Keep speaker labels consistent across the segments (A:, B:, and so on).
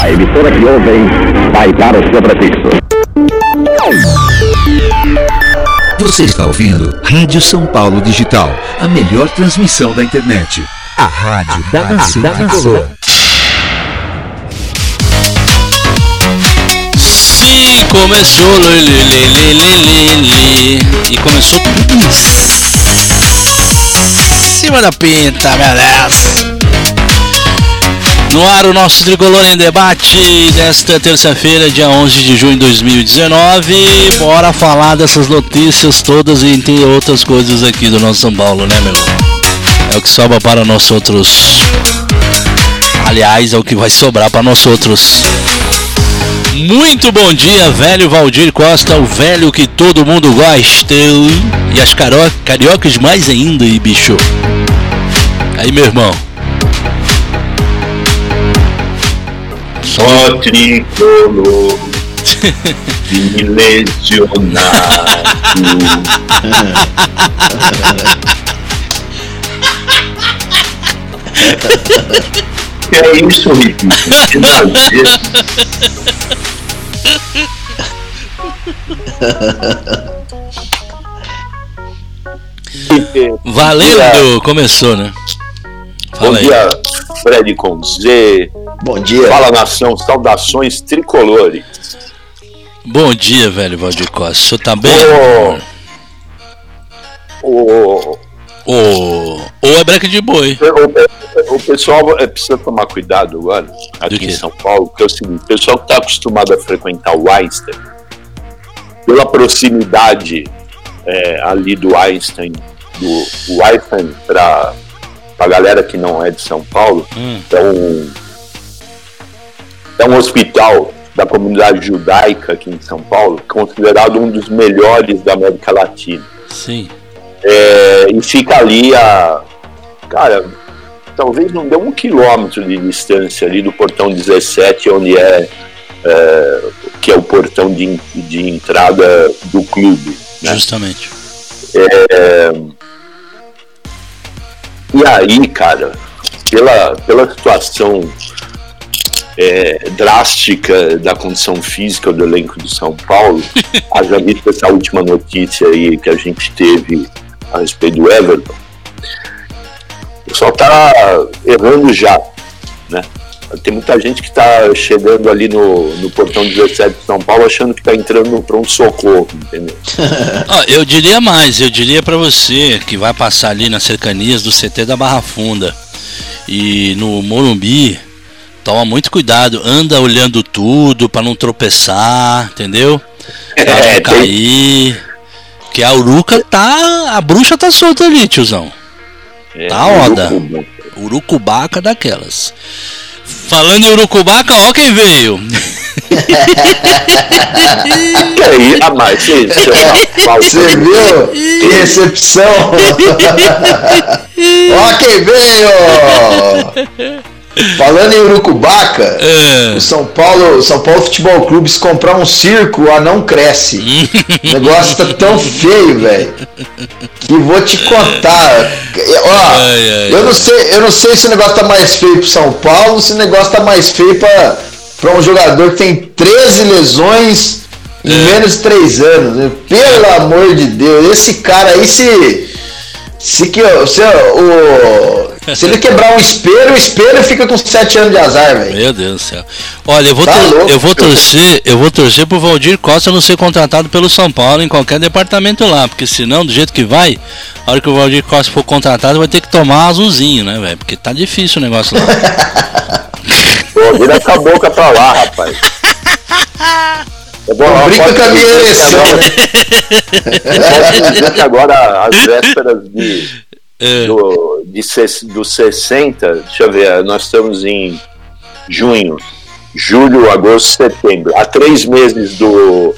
A: A emissora que ouvem vai para o seu prefixo.
B: Você está ouvindo Rádio São Paulo Digital, a melhor transmissão da internet. A rádio da nação tricolor.
C: Sim, começou lê, lê, lê, lê, lê, lê, lê. e começou em cima da pinta, beleza. No ar o nosso Tricolor em Debate desta terça-feira, dia 11 de junho de 2019. Bora falar dessas notícias todas e entre outras coisas aqui do nosso São Paulo, né, meu? É o que sobra para nós outros. Aliás, é o que vai sobrar para nós outros. Muito bom dia, velho Valdir Costa, o velho que todo mundo gosta. E as caro cariocas mais ainda, e bicho. Aí, meu irmão.
D: Só tricolor lesionado. que é isso, Rick? Que nojento.
C: Valendo! Começou, né?
D: Bom
C: Fala aí.
D: dia, Fred com Z.
E: Bom dia.
D: Fala nação, saudações tricolores.
C: Bom dia, velho Valdir Costa. O senhor tá bem?
D: O,
C: Ô, ou é breca de boi.
D: o, o pessoal é, precisa tomar cuidado agora, aqui em São Paulo, porque é o seguinte: o pessoal que está acostumado a frequentar o Einstein, pela proximidade é, ali do Einstein, do o Einstein para a galera que não é de São Paulo,
C: Hum.
D: é um, é um hospital da comunidade judaica aqui em São Paulo, considerado um dos melhores da América Latina.
C: Sim.
D: É, e fica ali a. Cara, talvez não deu um quilômetro de distância ali do portão 17, onde é, é, que é o portão de, de entrada do clube. Né?
C: Justamente.
D: E aí, cara, pela, pela situação é, drástica da condição física do elenco do São Paulo, haja visto essa última notícia aí que a gente teve a respeito do Everton, o pessoal tá errando já, né? Tem muita gente que tá chegando ali no, no portão 17 de São Paulo achando que tá entrando no pronto-socorro, entendeu?
C: Ó, eu diria mais, eu diria pra você que vai passar ali nas cercanias do CT da Barra Funda e no Morumbi, toma muito cuidado, anda olhando tudo pra não tropeçar, entendeu? Pra não
D: É, tem-
C: cair. Que a uruca tá. A bruxa tá solta ali, tiozão.
D: É,
C: Tá onda.
D: Urucuba.
C: Urucubaca daquelas. Falando em Urucubaca, ó quem veio.
D: E aí, você, mal-
E: Você viu? Que recepção! Ó quem veio! Falando em Urucubaca,
C: É.
E: o São Paulo, o São Paulo Futebol Clube, se comprar um circo, o anão cresce. O negócio tá tão feio, velho. Que vou te contar. Ó,
C: Ai, ai,
E: eu não sei, eu não sei se o negócio tá mais feio pro São Paulo, se o negócio tá mais feio pra, pra um jogador que tem 13 lesões em menos de 3 anos. né? Pelo amor de Deus, esse cara aí se. Se, que, se, o, se ele quebrar um espelho, o espelho fica com 7 anos de azar, velho.
C: Meu Deus do céu. Olha, eu vou,
E: Tá louco,
C: eu vou torcer, eu vou torcer pro Valdir Costa não ser contratado pelo São Paulo em qualquer departamento lá, porque senão, do jeito que vai, a hora que o Valdir Costa for contratado, vai ter que tomar azulzinho, né, velho? Porque tá difícil o negócio lá.
D: Pô, vira essa boca pra lá, rapaz. Eu vou-
E: Não brinca com a minha
D: que agora, às vésperas de,
C: É,
D: do, de dos 60, deixa eu ver, nós estamos em junho, julho, agosto, setembro. Há três meses do,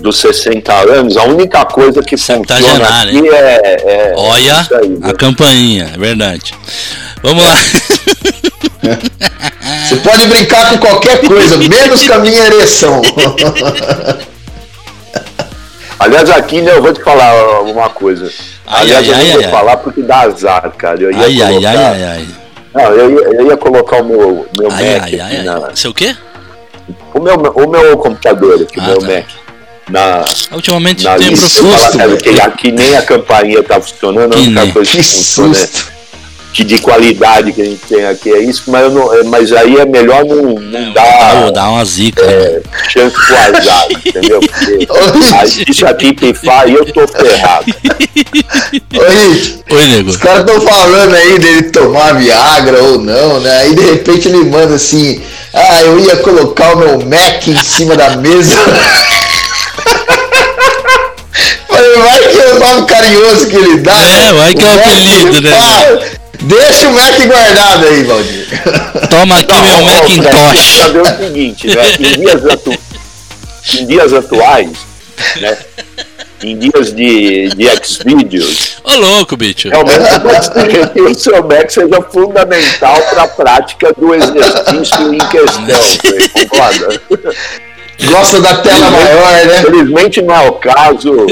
D: dos 60 anos, a única coisa que funciona
C: Septagenário,
D: aqui é, é
C: olha
D: isso aí, né?
C: a campainha, é verdade. Vamos lá.
E: Você pode brincar com qualquer coisa, menos com a minha ereção.
D: Aliás, aqui né, eu vou te falar uma coisa.
C: Ai,
D: Aliás,
C: ai,
D: eu não vou
C: ai,
D: falar porque dá azar, cara. Eu ia
C: Ai, ai,
D: colocar
C: ai, ai, ai.
D: Não, eu ia, eu ia colocar o meu, meu
C: Ai,
D: Mac
C: ai, ai,
D: aqui na,
C: ai. Seu o quê?
D: o, meu, o meu computador aqui,
C: Ah,
D: o meu
C: tá.
D: Mac. Na,
C: Ultimamente
D: na
C: tem
D: lista,
C: profundo.
D: eu falo, cara, aqui nem a campainha tá funcionando, a
C: Que
D: única
C: nem.
D: coisa
E: Que
D: é
E: susto.
D: Que de qualidade que a gente tem aqui é isso, mas, eu não, é- mas aí é melhor não, não dar
C: dá uma zica. né?
D: é, chance pro azar, entendeu? Porque aí, isso aqui pifar e eu tô ferrado.
E: Rich,
C: Oi, nego.
E: os caras estão falando aí dele tomar Viagra ou não, né? Aí de repente ele manda assim: Ah, eu ia colocar o meu Mac em cima da mesa. Falei, vai que é o nome carinhoso que ele dá.
C: É,
E: né?
C: vai que é o apelido, né?
E: Deixa o Mac guardado aí, Valdir.
C: Toma aqui meu
D: Não,
C: Macintosh.
D: Pra ver o seguinte, né? Em dias, atu- em dias atuais, né? Em dias de, de Xvideos,
C: Ô, louco, bicho.
D: realmente que o seu Mac seja fundamental para a prática do exercício em questão. Você concorda?
E: Gosta da tela maior, né?
D: Felizmente não é o caso.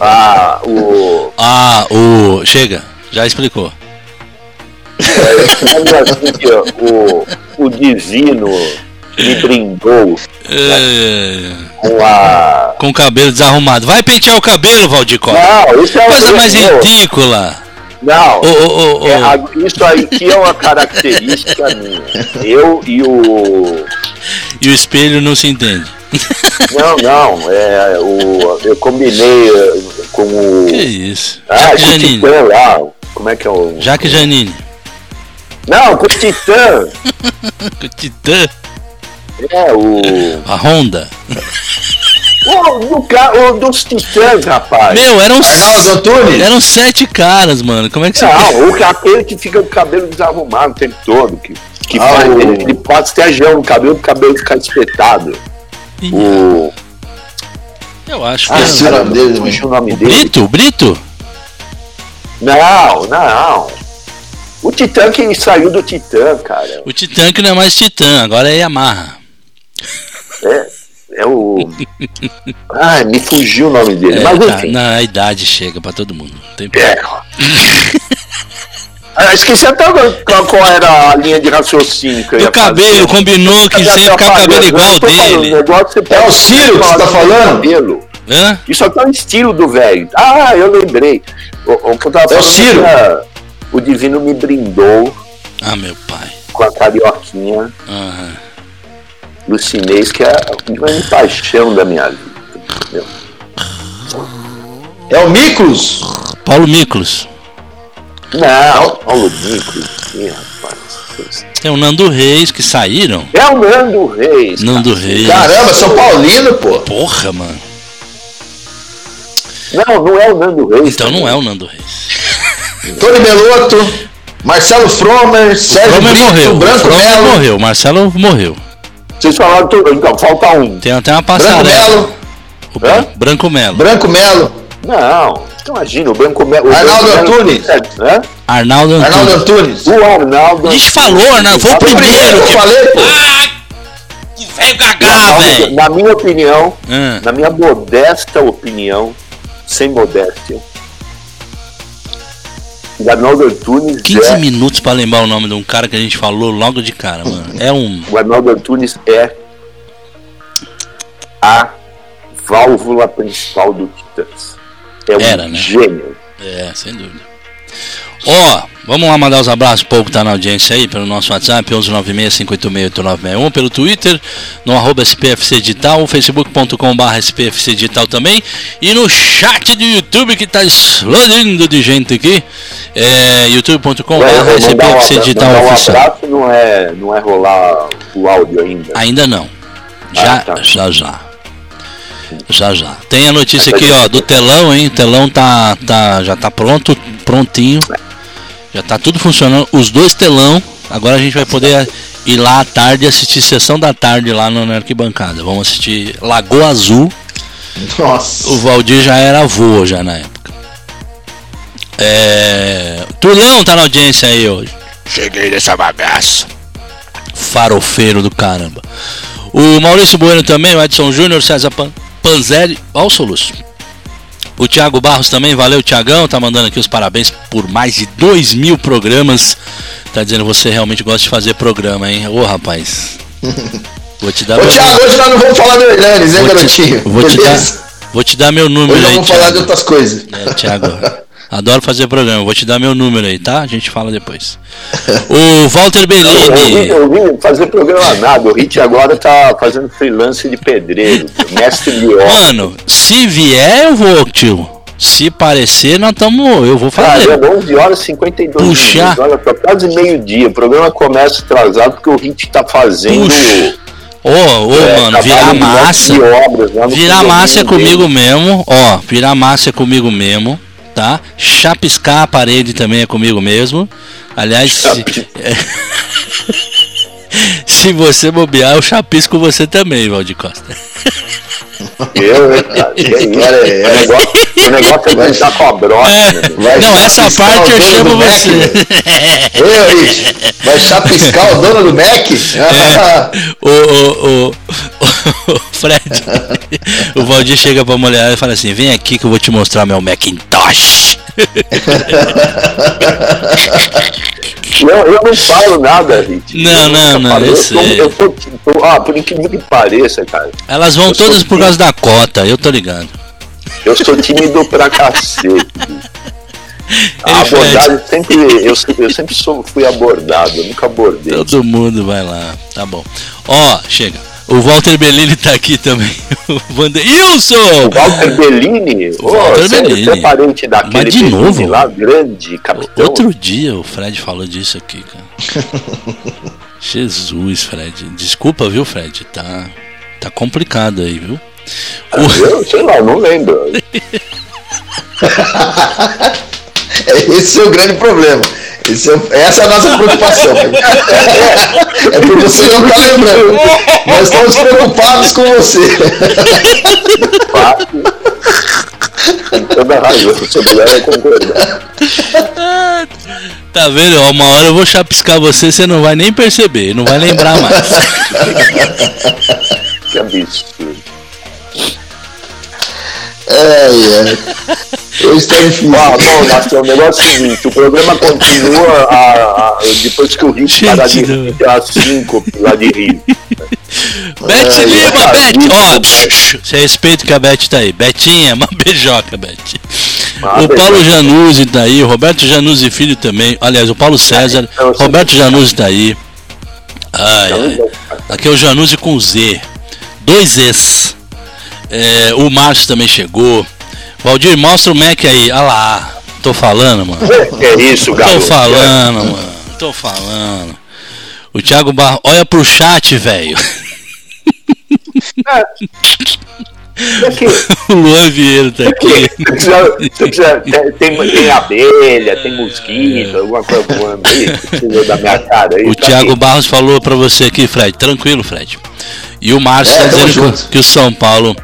D: Ah, o,
C: Ah, o. Chega, já explicou.
D: O, o divino me brindou
C: É,
D: com a.
C: com o cabelo desarrumado. Vai pentear o cabelo, Valdir Costa.
D: Não, isso é
C: Coisa mais ridícula.
D: Não,
C: ô, ô, ô.
D: É, isso aí que é uma característica minha. Eu e o.
C: E o espelho não se entende.
D: Não, não. É, o, eu combinei eh, com o.
C: Que isso?
D: Ah,
C: Jaque Janine.
D: Lá. Como é que é o.
C: Jaque Janine.
D: Não, com o Titã.
C: O Titã.
D: É, o.
C: A Honda.
D: O, do, o dos Titãs, rapaz.
C: Meu, eram.
E: Arnaldo Antunes?
C: Eram sete caras, mano. Como é que você.
D: Não, o, aquele que fica com o cabelo desarrumado o tempo todo. Que, que
E: Ah,
D: faz,
E: o-
D: ele, ele passa até gel no cabelo, o cabelo fica espetado. O.
C: Eu acho que.
D: Ah,
C: era-
E: esse é o nome dele,
D: o nome dele.
C: Brito? Brito?
D: Não, não. O Titã que saiu do Titã, cara.
C: O Titã que não é mais Titã, agora é Yamaha.
D: É, é o. Ai, me fugiu o nome dele.
C: É,
D: Mas
C: tá, na idade chega pra todo mundo. Não tem
D: É. Ah, esqueci até qual, qual era a linha de raciocínio que eu ia
C: cabelo,
D: fazer.
C: combinou que você ia ficar com o cabelo igual
D: Não, falando,
C: dele.
D: o negócio você
E: É o Ciro que você tá falando?
D: Cabelo.
C: Hã?
D: Isso até é o estilo do velho. Ah, eu lembrei. O, o que eu tava
E: É o
D: falando
E: Ciro.
D: era, o Divino me brindou
C: Ah, meu pai.
D: com a carioquinha
C: Aham.
D: do chinês, que é a grande paixão da minha vida. entendeu?
E: É o Miklos?
C: Paulo Miklos.
D: Não, Paulo Nico, ih, rapaz.
C: Tem o Nando Reis que saíram.
D: É o Nando Reis.
C: Nando Reis.
E: Caramba, São Paulino, pô.
C: Porra, mano.
D: Não, não é o Nando Reis.
C: Então não é o Nando Reis.
E: Tony Belotto, Marcelo Fromer, Sérgio
C: Fromer
E: Brito,
C: morreu. O
E: Branco
C: Fromer
E: Melo,
C: morreu. Marcelo morreu.
D: Vocês falaram tudo, então falta um.
C: Tem até uma
E: Branco
C: passarela.
E: Melo,
C: O Bran- Branco Melo.
E: Branco Melo,
D: Não, imagina, o Branco Melo.
E: Arnaldo Antunes.
D: Hã?
C: Arnaldo
E: Arnaldo
C: Antunes.
E: Antunes.
D: O Arnaldo.
C: A gente falou, Arnaldo. Foi o
E: O primeiro
C: primeiro
E: que eu falei, pô.
C: Ah, que velho gagá, velho.
D: Na minha opinião,
C: Ah,
D: na minha modesta opinião, sem modéstia, o Arnaldo Antunes
C: 15
D: é,
C: minutos pra lembrar o nome de um cara que a gente falou logo de cara, mano. É um.
D: o Arnaldo Antunes é a válvula principal do Titãs. É um
C: Era, né?
D: gênio.
C: É, sem dúvida. Ó, vamos lá mandar os abraços pro povo que tá na audiência aí, pelo nosso WhatsApp, 11965868961, pelo Twitter, no arroba SPFC Digital, facebook.com.br SPFC Digital também, e no chat do YouTube que tá explodindo de gente aqui, é
D: mandar um
C: SPFC Digital
D: mandar um
C: Oficial.
D: abraço não é, não é rolar o áudio ainda.
C: Ainda não. Já,
D: Ah, tá.
C: já, já. Já, já. Tem a notícia aqui, ó, do telão, hein? O telão tá, tá, já tá pronto, prontinho. Já tá tudo funcionando. Os dois telão. Agora a gente vai poder ir lá à tarde e assistir sessão da tarde lá no- na arquibancada. Vamos assistir Lagoa Azul.
E: Nossa.
C: O Valdir já era avô já na época. É... Turlão tá na audiência aí hoje. Cheguei nessa bagaça. Farofeiro do caramba. O Maurício Bueno também, o Edson Júnior, César Pan Panzeri. Olha o soluço. O Thiago Barros também, valeu Thiagão, tá mandando aqui os parabéns por mais de 2 mil programas. tá dizendo você realmente gosta de fazer programa, hein? Ô rapaz. Vou te dar
E: Ô,
C: meu
E: Thiago, hoje nós não vamos falar do Hernanes, hein,
C: Vou te-
E: garotinho?
C: vou te dar, vou te dar meu número
E: Hoje nós
C: aí,
E: vamos falar de outras coisas.
C: É, Thiago. Adoro fazer programa. Vou te dar meu número aí, tá? A gente fala depois. O Walter
D: Eu
C: Bellini.
D: vim, eu vim fazer programa nada. O Hit agora tá fazendo freelance de pedreiro, mestre de obra.
C: Mano, se vier, eu vou, tio. Se parecer, nós estamos. Eu vou
D: Cara,
C: fazer.
D: é 11 horas e 52
C: Puxar.
D: minutos. Olha, tá quase meio-dia. O programa começa atrasado porque o Hit tá fazendo.
C: Puxa. Ô, ô,
D: é,
C: mano, virar massa.
D: obras no
C: Virar massa é
D: dele.
C: comigo mesmo, ó. Virar massa é comigo mesmo, tá? Chapiscar a parede também é comigo mesmo. Aliás, se, se você bobear, eu chapisco você também, Valdir Costa.
D: Eu, hein, cara?
E: É-
D: o, negócio, o negócio é dançar com a brocha.
C: É.
E: Vai
C: Não, essa parte eu chamo você.
E: Ei, Rich, vai chapiscar o dono do Mac?
C: É. o, o, o, o Fred, o Valdir chega pra mulher e fala assim: Vem aqui que eu vou te mostrar meu Macintosh.
D: Eu, eu não falo nada, Hit.
C: Não, não, não, eu
D: Eu, tô,
C: sei.
D: eu tô, tô- ah, por incrível que pareça, cara.
C: Elas vão
D: sou
C: todas por causa da cota, eu tô ligado.
D: Eu sou tímido pra cacete. A abordagem sempre. Eu, eu sempre sou, fui abordado, eu nunca abordei.
C: Todo mundo vai lá, tá bom. Ó, chega. O Walter Bellini tá aqui também. O Wanderilson!
D: O Walter Bellini,
C: O Walter
D: você,
C: Bellini.
D: você é parente daquele
C: Mas de novo?
D: lá, grande capitão.
C: Outro dia o Fred falou disso aqui, cara. Jesus, Fred. Desculpa, viu, Fred? Tá, tá complicado aí, viu? O-
D: Eu sei lá, não lembro.
E: Esse é o grande problema. Esse é essa é a nossa preocupação. É por você não estar lembrando. Nós estamos preocupados com você.
D: Tem toda razão, se eu puder concordar.
C: Tá vendo? Uma hora eu vou chapiscar você, você não vai nem perceber, não vai lembrar mais.
D: Que absurdo.
E: É, é. Hoje está difícil.
D: Ah, bom, Marcelo, o negócio é o seguinte, o programa continua a, a- depois que o Rio parar de
C: não.
D: rir, às 5 lá de Rio.
C: Beth
D: Ai,
C: Lima,
D: cara,
C: Beth!
D: isso,
C: Ó, você respeita que a Beth tá aí. Betinha, uma beijoca, Beth.
D: Ah,
C: o Paulo
D: beijoca.
C: Januzzi tá aí, o Roberto Januzzi Filho também. Aliás, o Paulo César,
D: Então, assim,
C: Roberto Januzzi tá aí. Ai, ai. Aqui é o Januzzi com Z. Dois Z's. É, o Márcio também chegou. Valdir, mostra o Mac aí. Olha lá. Tô falando, mano.
D: Que é isso,
C: Tô
D: garoto?
C: falando, mano. Tô falando. O Thiago Barro. Olha pro chat, velho.
D: É que-
C: O Luan Vieira tá aqui.
D: Precisa, você precisa- tem, tem, abelha, tem mosquito, alguma coisa voando aí, da minha cara aí.
C: O
D: tá
C: Thiago
D: aqui.
C: Barros falou pra você aqui, Fred. Tranquilo, Fred. E o Márcio
E: É,
C: tá dizendo que, que o São Paulo.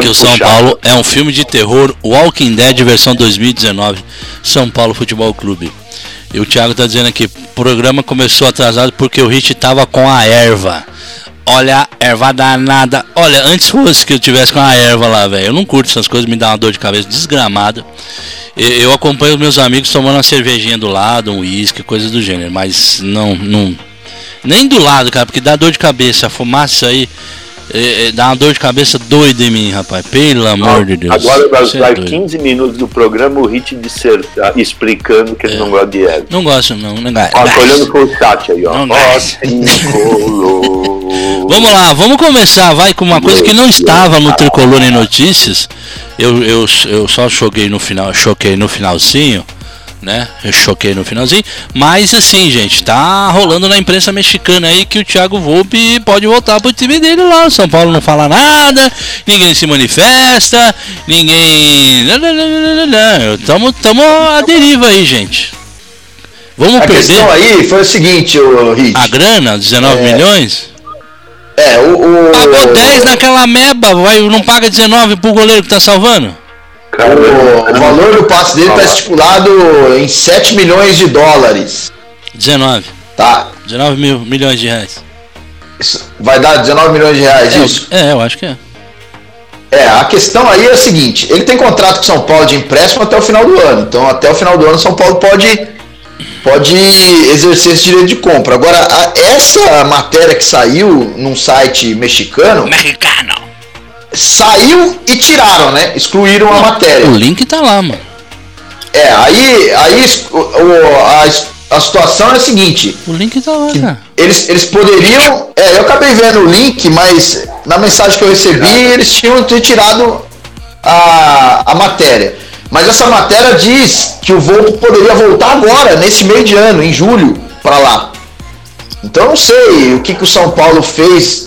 C: Que o São. Paulo é um filme de terror Walking Dead versão 2019. São Paulo Futebol Clube. E o Thiago tá dizendo aqui, o programa começou atrasado porque o Hit tava com a erva. Olha, erva danada. Olha, antes fosse que eu tivesse com a erva lá, velho. Eu não curto essas coisas, me dá uma dor de cabeça desgramada. Eu acompanho os meus amigos tomando uma cervejinha do lado, um uísque, coisas do gênero, mas não, não. Nem do lado, cara, porque dá dor de cabeça. A fumaça aí é, é, dá uma dor de cabeça doida em mim, rapaz. Pelo amor de Deus.
D: Agora vai
C: é doido.
D: 15 minutos do programa o Hit dissertar, explicando que ele não gosta de erva.
C: Não gosto, não. não gosto.
D: Ó, tô olhando pro chat aí, ó.
C: Não
D: Ó, tricolor.
C: Vamos lá, vamos começar, vai com uma coisa que não estava no Tricolor em Notícias. Eu, eu, eu só choquei no final, choquei no finalzinho, né? Eu choquei no finalzinho. Mas assim, gente, tá rolando na imprensa mexicana aí que o Thiago Volpe pode voltar pro time dele lá. O São Paulo não fala nada, ninguém se manifesta, ninguém. Tamo, tamo à deriva aí, gente. Vamos
E: A
C: perder
E: questão aí foi o seguinte, o Hit.
C: a grana, 19
E: É.
C: milhões?
E: É, o. o
C: Pagou 10 naquela meba, vai, não paga 19 pro goleiro que tá salvando?
D: Cara,
E: O, o valor do passe dele está estipulado em 7 milhões de dólares.
C: 19.
E: Tá?
C: 19 mil milhões de reais.
E: Isso vai dar 19 milhões de reais,
C: É,
E: isso?
C: é, eu acho que é.
E: É, a questão aí é a seguinte: ele tem contrato com o São Paulo de empréstimo até o final do ano. Então, até o final do ano, o São Paulo pode pode exercer esse direito de compra. Agora, a, essa matéria que saiu num site mexicano.
C: Mexicano.
E: Saiu e tiraram, né? Excluíram a matéria.
C: O link tá lá, mano.
E: É, aí, aí o, a, a situação é a seguinte.
C: O link tá lá, cara.
E: Eles, eles poderiam. É, eu acabei vendo o link, mas na mensagem que eu recebi, eles tinham tirado a, a matéria. Mas essa matéria diz que o voo poderia voltar agora, nesse meio de ano, em julho, para lá. Então eu não sei o que, que o São Paulo fez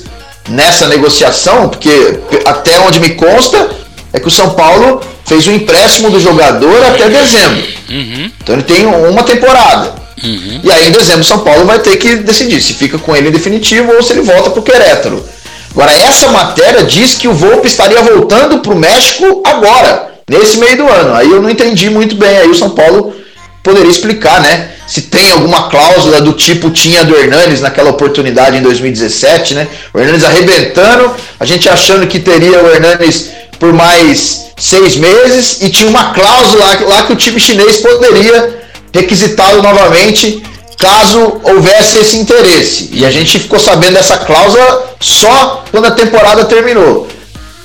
E: nessa negociação, porque até onde me consta é que o São Paulo fez o um empréstimo do jogador até dezembro. Uhum. Então ele tem uma temporada. Uhum. E aí em dezembro o São Paulo vai ter que decidir se fica com ele em definitivo ou se ele volta para o Querétaro. Agora, essa matéria diz que o Volpe estaria voltando para o México agora, nesse meio do ano. Aí eu não entendi muito bem. Aí o São Paulo poderia explicar, né? Se tem alguma cláusula do tipo tinha do Hernanes naquela oportunidade em 2017, né? O Hernanes arrebentando, a gente achando que teria o Hernanes por mais seis meses e tinha uma cláusula lá que o time chinês poderia requisitá-lo novamente caso houvesse esse interesse. E a gente ficou sabendo dessa cláusula só quando a temporada terminou.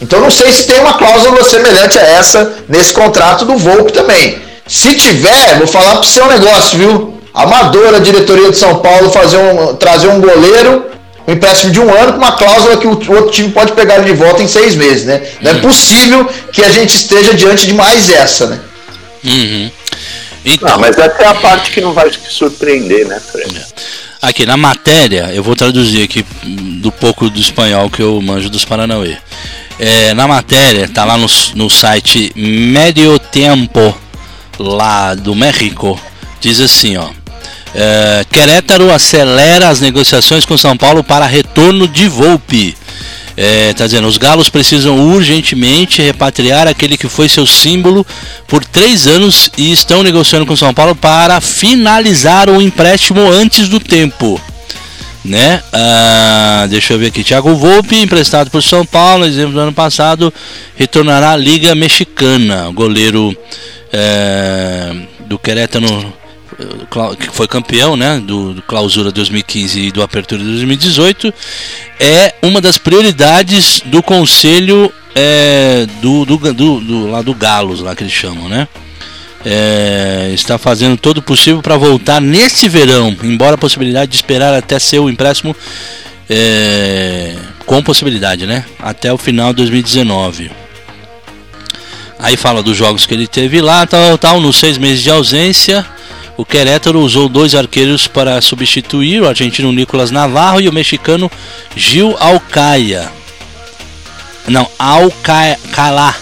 E: Então não sei se tem uma cláusula semelhante a essa nesse contrato do Volpe também. Se tiver, vou falar para o seu negócio, viu? Amador a diretoria de São Paulo fazer um, trazer um goleiro, um empréstimo de um ano com uma cláusula que o outro time pode pegar ele de volta em seis meses, né? Não é uhum. possível que a gente esteja diante de mais essa, né?
D: Uhum. Então, não, mas essa é a parte que não vai te surpreender, né, Fred? É.
C: Aqui na matéria, eu vou traduzir aqui do pouco do espanhol que eu manjo dos Paranauê. É, na matéria, tá lá no, no site Medio Tempo, lá do México, diz assim, ó. É, Querétaro acelera as negociações com São Paulo para retorno de Volpe. É, tá dizendo, os galos precisam urgentemente repatriar aquele que foi seu símbolo por três anos e estão negociando com São Paulo para finalizar o empréstimo antes do tempo. Né? Ah, deixa eu ver aqui. Thiago Volpe, emprestado por São Paulo, exemplo do ano passado, retornará à Liga Mexicana. O goleiro é, do Querétaro que foi campeão né, do, do, Clausura 2015 e do Apertura 2018, é uma das prioridades do Conselho é, do, do, do, do, lá do Galos, lá que eles chamam, né? É, está fazendo todo o possível para voltar nesse verão, embora a possibilidade de esperar até seu empréstimo é, com possibilidade, né? Até o final de 2019. Aí fala dos jogos que ele teve lá, tal, tal, nos seis meses de ausência. O Querétaro usou dois arqueiros para substituir o argentino Nicolas Navarro e o mexicano Gil Alcaia. Não, Alcalá,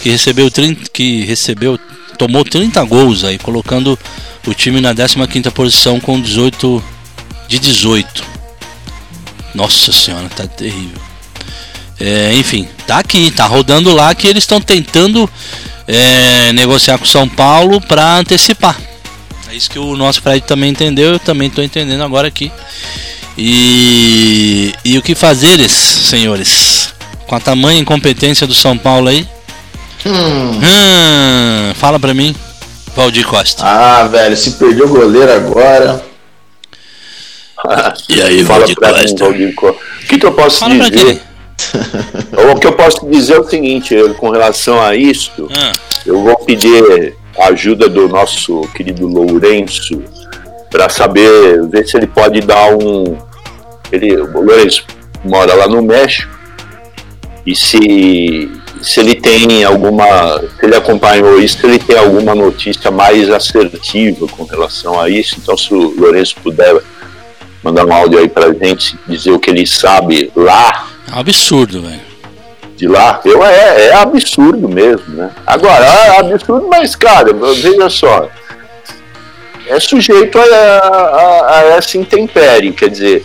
C: que recebeu 30, que recebeu tomou 30 gols aí, colocando o time na 15ª posição com 18 de 18. Nossa senhora, tá terrível. É, enfim, tá aqui, tá rodando lá que eles estão tentando é, negociar com São Paulo para antecipar. É isso que o nosso Fred também entendeu, eu também estou entendendo agora aqui. E, e o que fazeres, senhores? Com a tamanha incompetência do São Paulo aí? Hum. Hum, fala pra mim, Valdir Costa.
E: Ah, velho, se perdeu o goleiro agora.
D: e aí, fala Valdir Costa? Mim, Valdir Costa. O que, que eu posso fala dizer? o que eu posso dizer é o seguinte, com relação a isso, ah. eu vou pedir a ajuda do nosso querido Lourenço para saber, ver se ele pode dar um. Ele, o Lourenço mora lá no México e se, se ele tem alguma. Se ele acompanhou isso, se ele tem alguma notícia mais assertiva com relação a isso. Então, se o Lourenço puder mandar um áudio aí pra gente, dizer o que ele sabe lá.
C: Absurdo, velho
D: de lá, eu, é, é absurdo mesmo, né? Agora, é absurdo, mas, cara, veja só, é sujeito a, a, a essa intempérie, quer dizer,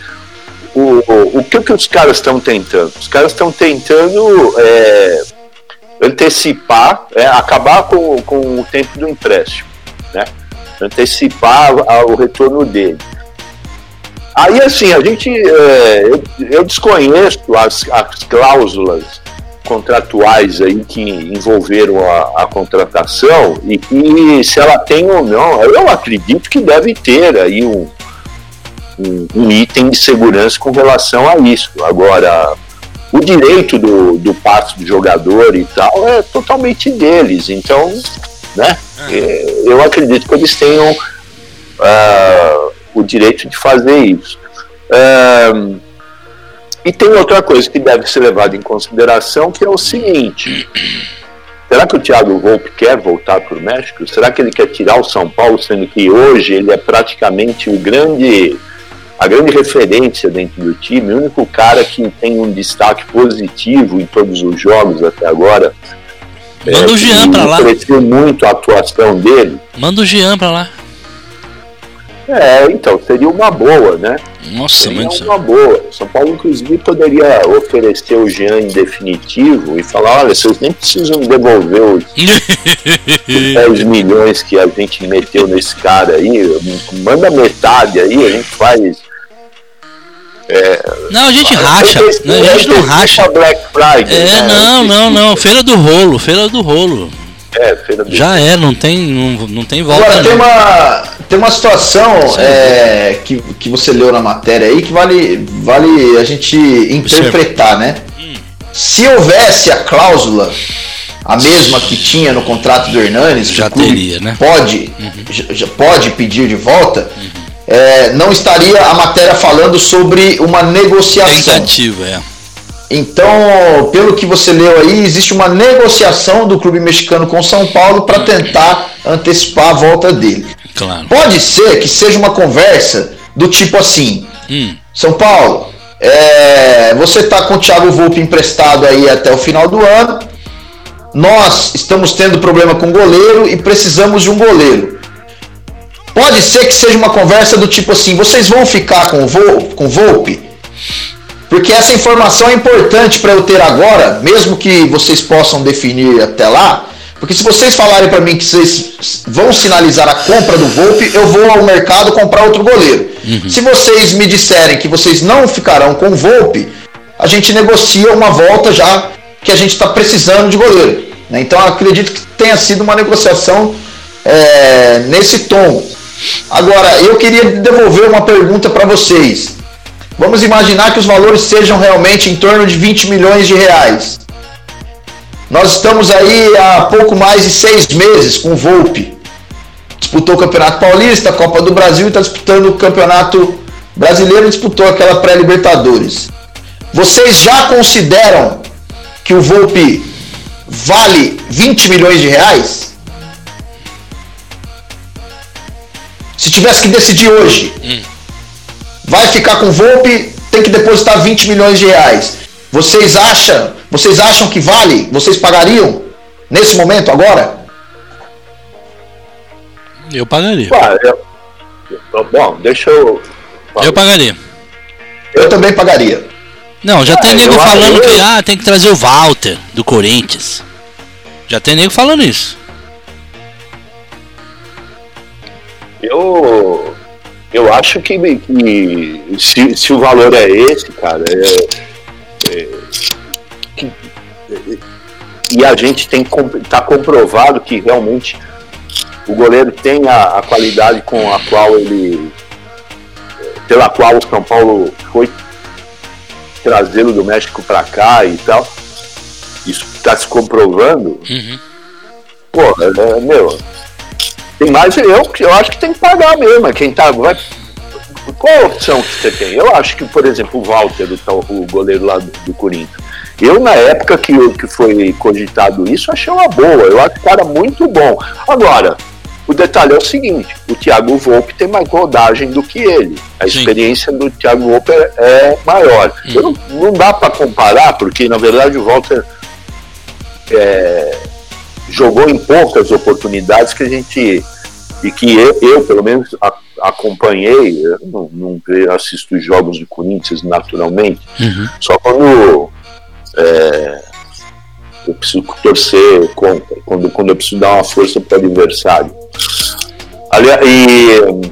D: o, o, o que, que os caras estão tentando? Os caras estão tentando é, antecipar, é, acabar com, com o tempo do empréstimo, né? antecipar o retorno dele. Aí, assim, a gente, é, eu, eu desconheço as, as cláusulas contratuais aí que envolveram a, a, contratação e que se ela tem ou não, eu acredito que deve ter aí um, um, um item de segurança com relação a isso. Agora, o direito do, do passe do jogador e tal é totalmente deles, então, né? É, eu acredito que eles tenham uh, o direito de fazer isso. E tem outra coisa que deve ser levada em consideração, que é o seguinte: será que o Thiago Volpe quer voltar para o México? Será que ele quer tirar o São Paulo, sendo que hoje ele é praticamente o grande, a grande referência dentro do time, o único cara que tem um destaque positivo em todos os jogos até agora?
C: Manda é, o Jean para lá.
D: Cresceu muito a atuação dele.
C: Manda o Jean para lá.
D: É, então, seria uma boa, né?
C: Nossa,
D: seria uma boa. São Paulo, inclusive, poderia oferecer o Jean em definitivo e falar, olha, vocês nem precisam devolver os 10 milhões que a gente meteu nesse cara aí, manda metade aí, a gente faz.
C: É, não, a gente racha. Não, a gente não racha.
D: Black Friday,
C: é, né? não, não, não. Feira do rolo, feira do rolo.
D: É, feira do
C: Já é, não tem, não, não tem volta.
E: Agora, tem uma, tem uma situação é, que, que você leu na matéria aí que vale, vale a gente interpretar, né? Se houvesse a cláusula, a mesma que tinha no contrato do Hernanes,
C: já teria, né?
E: Pode, uhum. já, pode pedir de volta. Uhum. É, não estaria a matéria falando sobre uma negociação.
C: Tentativa, é.
E: Então, pelo que você leu aí, existe uma negociação do clube mexicano com São Paulo para tentar antecipar a volta dele.
C: Claro.
E: Pode ser que seja uma conversa do tipo assim: hum. São Paulo, é, você está com o Thiago Volpe emprestado aí até o final do ano. Nós estamos tendo problema com goleiro e precisamos de um goleiro. Pode ser que seja uma conversa do tipo assim: vocês vão ficar com o Volpe? Com Volpe? Porque essa informação é importante para eu ter agora, mesmo que vocês possam definir até lá. Porque se vocês falarem para mim que vocês vão sinalizar a compra do Volpe, eu vou ao mercado comprar outro goleiro. Uhum. Se vocês me disserem que vocês não ficarão com o Volpe, a gente negocia uma volta já que a gente está precisando de goleiro. Né? Então acredito que tenha sido uma negociação é, nesse tom. Agora, eu queria devolver uma pergunta para vocês. Vamos imaginar que os valores sejam realmente em torno de 20 milhões de reais. Nós estamos aí há pouco mais de seis meses com o Volpe. Disputou o Campeonato Paulista, a Copa do Brasil e está disputando o Campeonato Brasileiro e disputou aquela pré-Libertadores. Vocês já consideram que o Volpe vale 20 milhões de reais? Se tivesse que decidir hoje, hum vai ficar com o Volpe, tem que depositar 20 milhões de reais. Vocês acham, vocês acham que vale? Vocês pagariam nesse momento agora?
C: Eu pagaria.
D: eu, bom, deixa eu.
C: Eu pagaria.
E: Eu também pagaria.
C: Não, já tem é, nego falando eu... que ah, tem que trazer o Walter do Corinthians. Já tem nego falando isso.
D: Eu eu acho que, que se, se, o valor é esse, cara, é, é, e a gente tem tá comprovado que realmente o goleiro tem a, a qualidade com a qual ele pela qual o São Paulo foi trazê-lo do México para cá e tal. Isso está se comprovando. Uhum. Pô, é, meu, tem mais, eu, eu acho que tem que pagar mesmo. Quem tá. Vai, qual a opção que você tem? Eu acho que, por exemplo, o Walter, o, o goleiro lá do, do Corinthians. Eu, na época que, que foi cogitado isso, achei uma boa. Eu acho o cara muito bom. Agora, o detalhe é o seguinte: o Thiago Volpe tem mais rodagem do que ele. A Sim. experiência do Thiago Volpe é, é maior. Hum. Não, não, dá para comparar, porque na verdade o Walter é, jogou em poucas oportunidades que a gente e que eu, eu pelo menos a, acompanhei, eu não, não assisto jogos de Corinthians naturalmente, uhum. só quando é, eu preciso torcer contra, quando, quando eu preciso dar uma força para o adversário. Aliás, e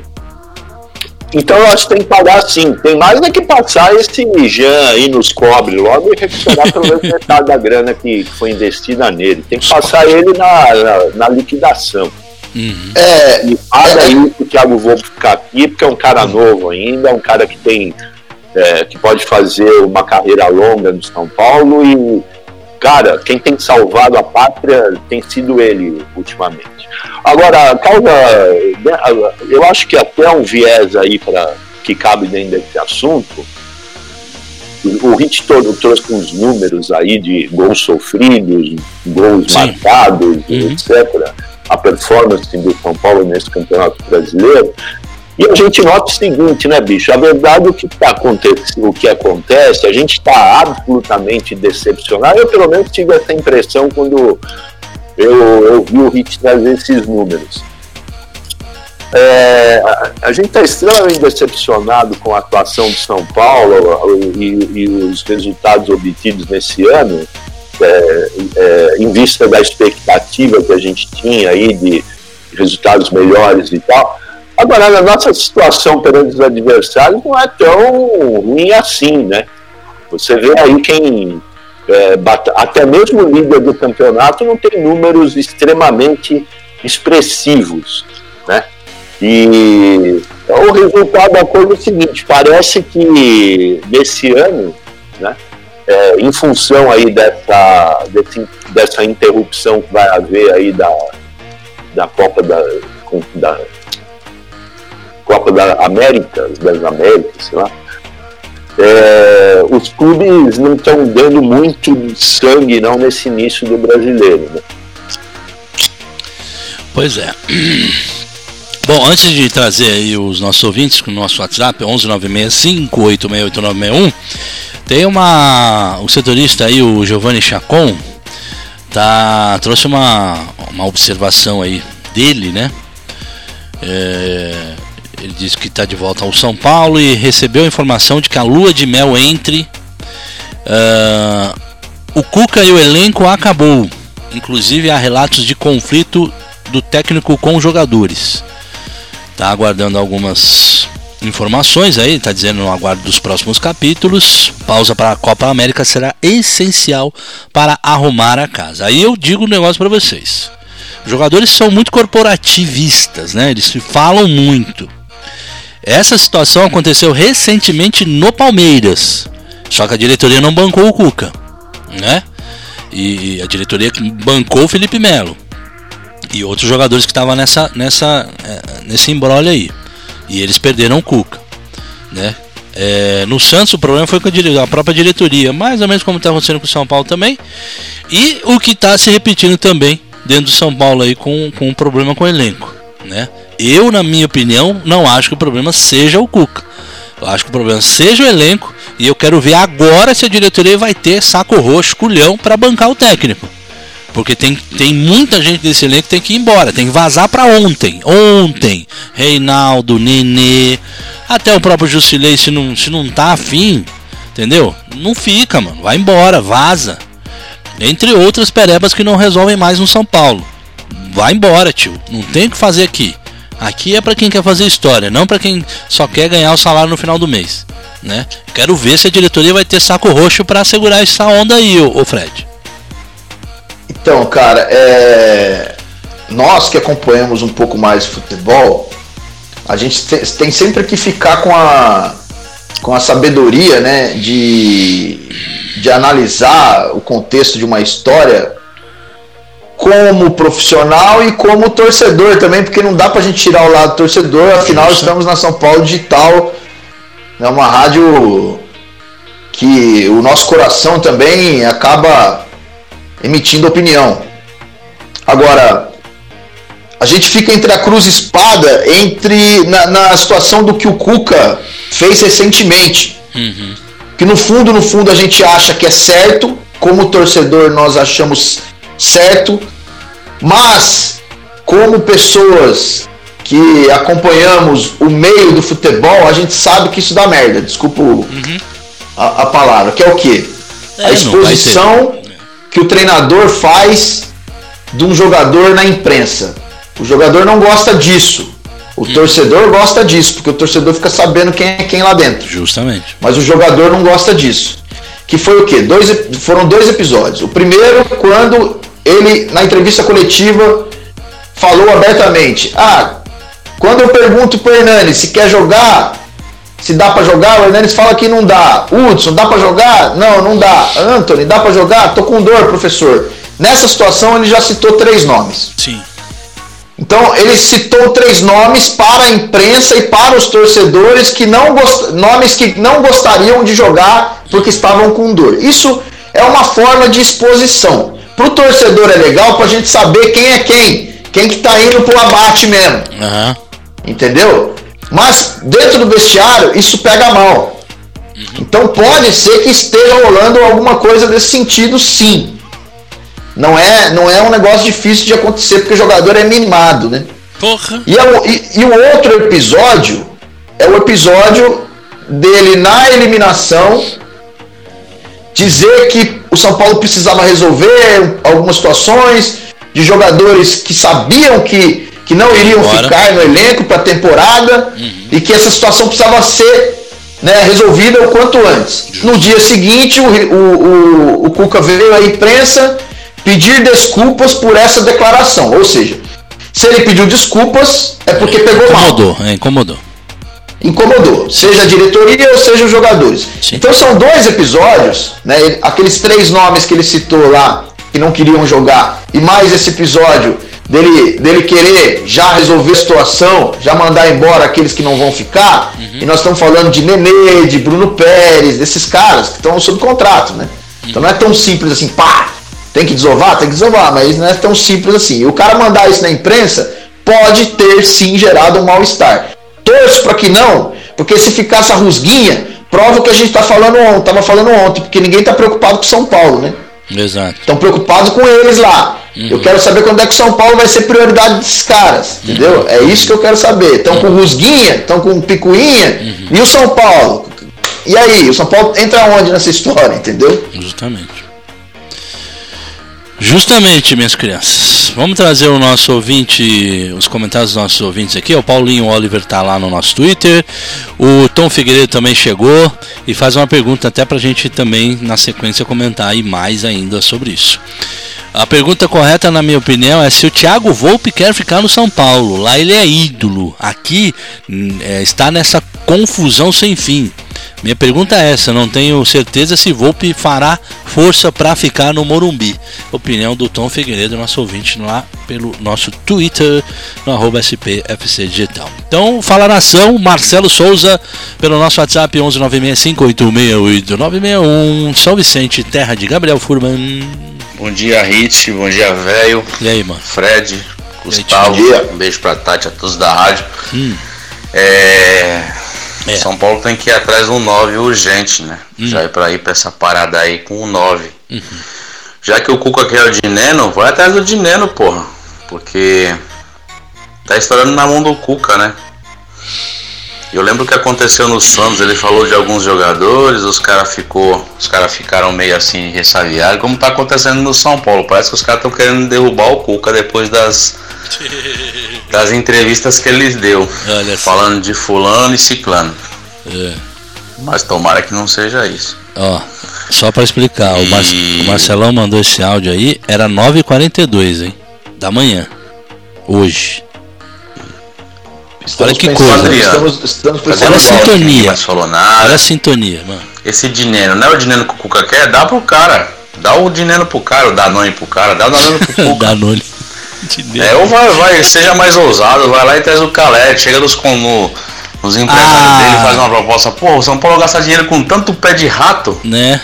D: Então eu acho que tem que pagar sim. Tem mais é que passar esse Jean aí nos cobre logo e recuperar pelo menos metade da grana que foi investida nele. Tem que passar ele na, na, na liquidação.
C: Uhum.
E: É,
D: E paga aí pro Thiago Volpe ficar aqui, porque é um cara novo ainda, é um cara que tem. É, que pode fazer uma carreira longa no São Paulo e, cara, quem tem salvado a pátria tem sido ele ultimamente. Agora, causa. né, Eu acho que até um viés aí para que cabe dentro desse assunto. O Hit todo trouxe uns números aí de gols sofridos, gols
C: Sim.
D: marcados,
C: Uhum.
D: etc. A performance do São Paulo nesse campeonato brasileiro. E a gente nota o seguinte, né, bicho? A verdade, o que, tá acontecendo, o que acontece, a gente está absolutamente decepcionado. Eu, pelo menos, tive essa impressão quando eu, eu vi o Hit trazer esses números. É, a, a gente está extremamente decepcionado com a atuação de São Paulo e, e os resultados obtidos nesse ano, é, é, em vista da expectativa que a gente tinha aí de resultados melhores e tal. Agora, a nossa situação perante os adversários não é tão ruim assim, né? Você vê aí quem. é, até mesmo o líder do campeonato não tem números extremamente expressivos, né? E o resultado da coisa é o seguinte: parece que nesse ano, né? é, em função aí dessa, desse- dessa interrupção que vai haver aí da, da Copa da, da Copa da América, das Américas, sei lá, é, os clubes não estão dando muito sangue não nesse início do brasileiro. Né?
C: Pois é. Bom, antes de trazer aí os nossos ouvintes com o nosso WhatsApp, 11965868961, tem uma. O setorista aí, o Giovanni Chacon, tá, trouxe uma, uma observação aí dele, né? É, ele disse que está de volta ao São Paulo e recebeu a informação de que a lua de mel entre ah, o Cuca e o elenco acabou. Inclusive há relatos de conflito do técnico com jogadores. Tá aguardando algumas informações aí, tá dizendo no aguardo dos próximos capítulos. Pausa para a Copa América será essencial para arrumar a casa. Aí eu digo um negócio para vocês. Os jogadores são muito corporativistas, né? Eles falam muito. Essa situação aconteceu recentemente no Palmeiras. Só que a diretoria não bancou o Cuca, né? E a diretoria bancou o Felipe Melo e outros jogadores que estavam nessa, nessa, eh, nesse embrolho aí. E eles perderam o Cuca, né? Eh, no Santos o problema foi com a própria diretoria, mais ou menos como está acontecendo com o São Paulo também. E o que está se repetindo também dentro do São Paulo aí com, com um problema com o elenco, né? Eu, na minha opinião, não acho que o problema seja o Cuca. Eu acho que o problema seja o elenco e eu quero ver agora se a diretoria vai ter saco roxo, culhão para bancar o técnico. Porque tem, tem muita gente desse elenco que tem que ir embora, tem que vazar para ontem. Ontem. Reinaldo, Nenê, até o próprio Jusilei, se não, se não tá afim, entendeu? Não fica, mano. Vai embora, vaza. Entre outras perebas que não resolvem mais no São Paulo. Vai embora, tio. Não tem o que fazer aqui. Aqui é para quem quer fazer história, não para quem só quer ganhar o salário no final do mês, né? Quero ver se a diretoria vai ter saco roxo para segurar essa onda aí, ô Fred.
E: Então, cara, é... nós que acompanhamos um pouco mais futebol, a gente te- tem sempre que ficar com a, com a sabedoria, né, de, de analisar o contexto de uma história como profissional e como torcedor também, porque não dá pra gente tirar o lado torcedor, afinal estamos na São Paulo Digital, é uma rádio que o nosso coração também acaba emitindo opinião. Agora, a gente fica entre a cruz e espada entre na, na situação do que o Cuca fez recentemente.
C: Uhum.
E: Que no fundo, no fundo, a gente acha que é certo, como torcedor nós achamos certo, mas como pessoas que acompanhamos o meio do futebol, a gente sabe que isso dá merda. Desculpa o- a, a palavra, que é o quê?
C: É,
E: a exposição que o treinador faz de um jogador na imprensa. O jogador não gosta disso. O torcedor gosta disso, porque o torcedor fica sabendo quem é quem lá dentro.
C: Justamente.
E: Mas o jogador não gosta disso. Que foi o quê? Dois, foram dois episódios. O primeiro, quando ele, na entrevista coletiva, falou abertamente: Ah, quando eu pergunto pro Hernani se quer jogar, se dá pra jogar, o Hernani fala que não dá. Hudson, dá pra jogar? Não, não dá. Anthony, dá pra jogar? Tô com dor, professor. Nessa situação, ele já citou três nomes.
C: Sim.
E: Então ele citou três nomes para a imprensa e para os torcedores que não gost... nomes que não gostariam de jogar porque estavam com dor. Isso é uma forma de exposição. Para o torcedor é legal para a gente saber quem é quem, quem que está indo pro abate mesmo,
C: Aham.
E: entendeu? Mas dentro do vestiário isso pega mal. Então pode ser que esteja rolando alguma coisa desse sentido, sim. Não é, não é um negócio difícil de acontecer porque o jogador é mimado, né?
C: Porra.
E: E, é o- e- e o outro episódio é o episódio dele na eliminação dizer que o São Paulo precisava resolver algumas situações de jogadores que sabiam que, que não iriam
C: Bora.
E: ficar no elenco para a temporada e que essa situação precisava ser né, resolvida o quanto antes. No dia seguinte, o, o, o, o Cuca veio à imprensa pedir desculpas por essa declaração. Ou seja, se ele pediu desculpas, é porque pegou mal
C: Incomodou, é, incomodou.
E: incomodou, seja a diretoria ou seja os jogadores.
C: Sim.
E: Então são dois episódios, né? ele- Aqueles três nomes que ele citou lá que não queriam jogar e mais esse episódio dele, dele querer já resolver a situação, já mandar embora aqueles que não vão ficar. E nós estamos falando de Nenê, de Bruno Pérez, desses caras que estão sob contrato, né? Então não é tão simples assim, pá, tem que desovar, tem que desovar, mas não é tão simples assim. E o cara mandar isso na imprensa pode ter sim gerado um mal-estar. Torço para que não, porque se ficar essa rusguinha, prova o que a gente tá falando ontem, tava falando ontem, porque ninguém tá preocupado com São Paulo, né?
C: Exato.
E: Estão preocupados com eles lá. Eu quero saber quando é que o São Paulo vai ser prioridade desses caras, entendeu? É isso que eu quero saber. Estão com rusguinha, estão com picuinha, e o São Paulo? E aí, o São Paulo entra onde nessa história, entendeu?
C: Justamente. Justamente, minhas crianças. Vamos trazer o nosso ouvinte, os comentários dos nossos ouvintes aqui. O Paulinho Oliver tá lá no nosso Twitter. O Tom Figueiredo também chegou e faz uma pergunta até pra gente também, na sequência, comentar aí mais ainda sobre isso. A pergunta correta, na minha opinião, é se o Thiago Volpe quer ficar no São Paulo. Lá ele é ídolo. Aqui hum, é, está nessa confusão sem fim. Minha pergunta é essa, não tenho certeza se Volpe fará força para ficar no Morumbi. Opinião do Tom Figueiredo, nosso ouvinte lá pelo nosso Twitter, no arroba SPFC Digital. Então, fala nação, Marcelo Souza, pelo nosso WhatsApp 11965868961, São Vicente, terra de Gabriel Furman.
F: Bom dia, Hit. Bom dia, velho.
C: E aí, mano?
F: Fred, Gustavo.
E: dia.
F: Um beijo pra Tati, a todos da rádio.
C: Hum.
F: É...
C: É.
F: São Paulo tem que ir atrás de um 9 urgente, né?
C: Hum.
F: Já é pra ir pra essa parada aí com um 9.
C: Uhum.
F: Já que o Cuca quer o Dineno, vai atrás do Dineno, porra. Porque tá estourando na mão do Cuca, né? Eu lembro o que aconteceu no Santos, ele falou de alguns jogadores, os caras ficou, os cara ficaram meio assim ressabiados, como tá acontecendo no São Paulo. Parece que os caras estão querendo derrubar o Cuca depois das das entrevistas que ele deu, falando de fulano e ciclano.
C: É.
F: Mas tomara que não seja isso.
C: Ó, só para explicar, o, Mar-
F: E-
C: o Marcelão mandou esse áudio aí, era 9h42, hein? Da manhã. Hoje.
E: Estamos
C: que
E: pensando-
C: coisa.
E: Estamos, estamos pensando
C: Olha a
F: que
C: sintonia.
F: mais falou nada.
C: Olha a sintonia, mano.
F: Esse dinheiro, não é o dinheiro que o Cuca quer? Dá pro cara. Dá o dinheiro pro cara, o Danone pro cara, dá o Danone pro Cuca.
C: Danone.
F: É, ou vai, vai, seja mais ousado, vai lá e traz o Calete, chega nos, com, no, nos empresários
C: Ah.
F: dele e faz uma proposta. Pô, o São Paulo gasta dinheiro com tanto pé de rato.
C: Né?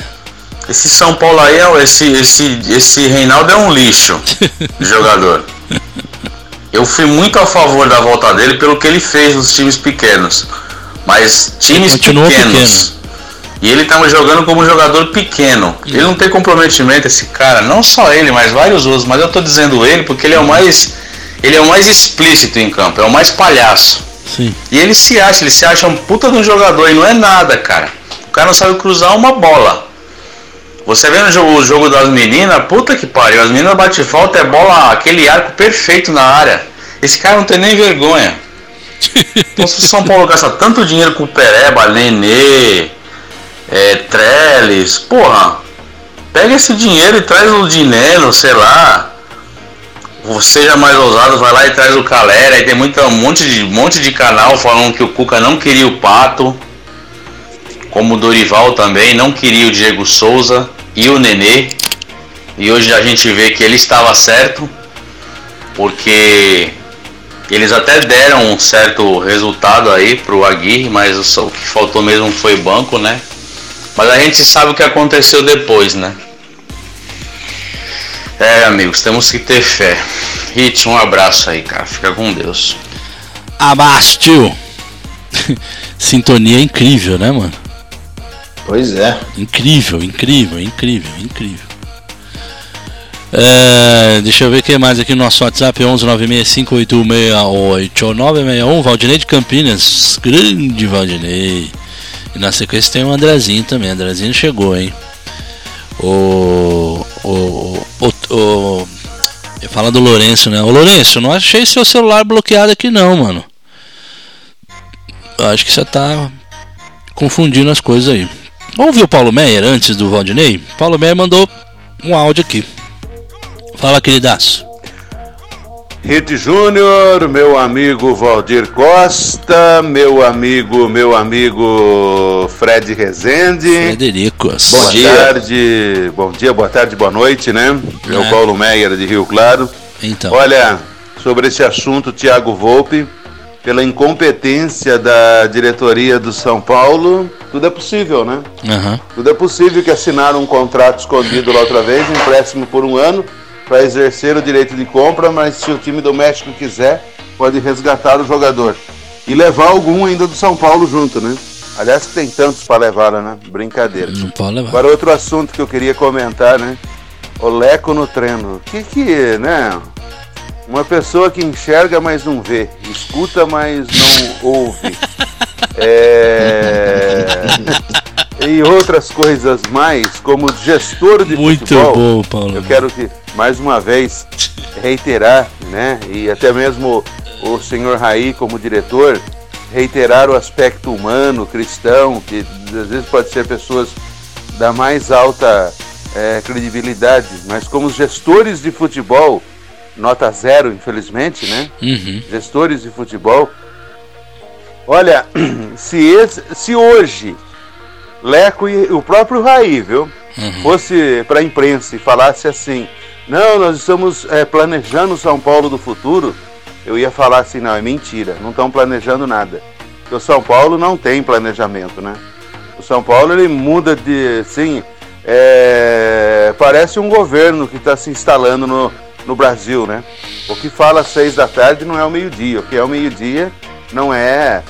F: Esse São Paulo aí, é- esse, esse, esse Reinaldo é um lixo de jogador. Eu fui muito a favor da volta dele pelo que ele fez nos times pequenos. Mas times pequenos. E ele estava jogando como jogador pequeno. Ele não tem comprometimento, esse cara. Não só ele, mas vários outros. Mas eu tô dizendo ele porque ele é o mais. Ele é o mais explícito em campo, é o mais palhaço.
C: Sim.
F: E ele se acha, ele se acha um puta de um jogador e não é nada, cara. O cara não sabe cruzar uma bola. Você vê no jogo, o jogo das meninas, puta que pariu, as meninas batem falta, é bola, aquele arco perfeito na área. Esse cara não tem nem vergonha. Então se o São Paulo gasta tanto dinheiro com o Pereba, Nenê, é, Trellis, porra, pega esse dinheiro e traz o Dineno, sei lá. Seja mais ousado, vai lá e traz o Calera. Aí tem muita, um monte de, monte de canal falando que o Cuca não queria o Pato. Como o Dorival também, não queria o Diego Souza e o Nenê. E hoje a gente vê que ele estava certo. Porque eles até deram um certo resultado aí pro Aguirre, mas o que faltou mesmo foi banco, né? Mas a gente sabe o que aconteceu depois, né? É, amigos, temos que ter fé. Hit, um abraço aí, cara. Fica com Deus.
C: Abraço, tio. Sintonia incrível, né, mano?
E: Pois é.
C: Incrível, incrível, incrível, incrível. É, deixa eu ver o que mais aqui no nosso WhatsApp 11965868961 Valdinei de Campinas, grande Valdinei. E na sequência tem o Andrezinho também, Andrezinho chegou, hein? O. O. O. o fala do Lourenço, né? Ô Lourenço, não achei seu celular bloqueado aqui não, mano. Acho que você tá confundindo as coisas aí. Vamos ouvir o Paulo Meyer antes do Valdinei? Paulo Meyer mandou um áudio aqui. Fala, queridaço.
G: Rede Júnior, meu amigo Valdir Costa, meu amigo, meu amigo Fred Rezende.
C: Frederico.
G: Bom dia. tarde, bom dia, boa tarde, boa noite, né? É. o Paulo Meyer de Rio Claro.
C: Então.
G: Olha, sobre esse assunto, Tiago Volpe, pela incompetência da diretoria do São Paulo, tudo é possível, né?
C: Uhum.
G: Tudo é possível que assinaram um contrato escondido lá outra vez, um empréstimo por um ano para exercer o direito de compra, mas se o time do México quiser, pode resgatar o jogador. E levar algum ainda do São Paulo junto, né? Aliás, que tem tantos para levar, né? Brincadeira.
C: Não pode levar.
G: Agora, outro assunto que eu queria comentar, né? O Leco no treino. O que que, né? Uma pessoa que enxerga, mas não vê. Escuta, mas não ouve. É... e outras coisas mais, como gestor de
C: Muito
G: futebol.
C: bom, Paulo.
G: Eu quero que mais uma vez reiterar, né, e até mesmo o senhor Raí como diretor, reiterar o aspecto humano, cristão, que às vezes pode ser pessoas da mais alta é, credibilidade, mas como gestores de futebol, nota zero, infelizmente, né?
C: Uhum.
G: Gestores de futebol. Olha, se, esse, se hoje Leco e o próprio Raí, viu?
C: Uhum.
G: Fosse para a imprensa e falasse assim: não, nós estamos é, planejando o São Paulo do futuro. Eu ia falar assim, não, é mentira, não estão planejando nada. Porque o São Paulo não tem planejamento, né? O São Paulo ele muda de, assim, é, parece um governo que está se instalando no, no Brasil, né? O que fala às seis da tarde não é o meio-dia, o que é o meio-dia não é,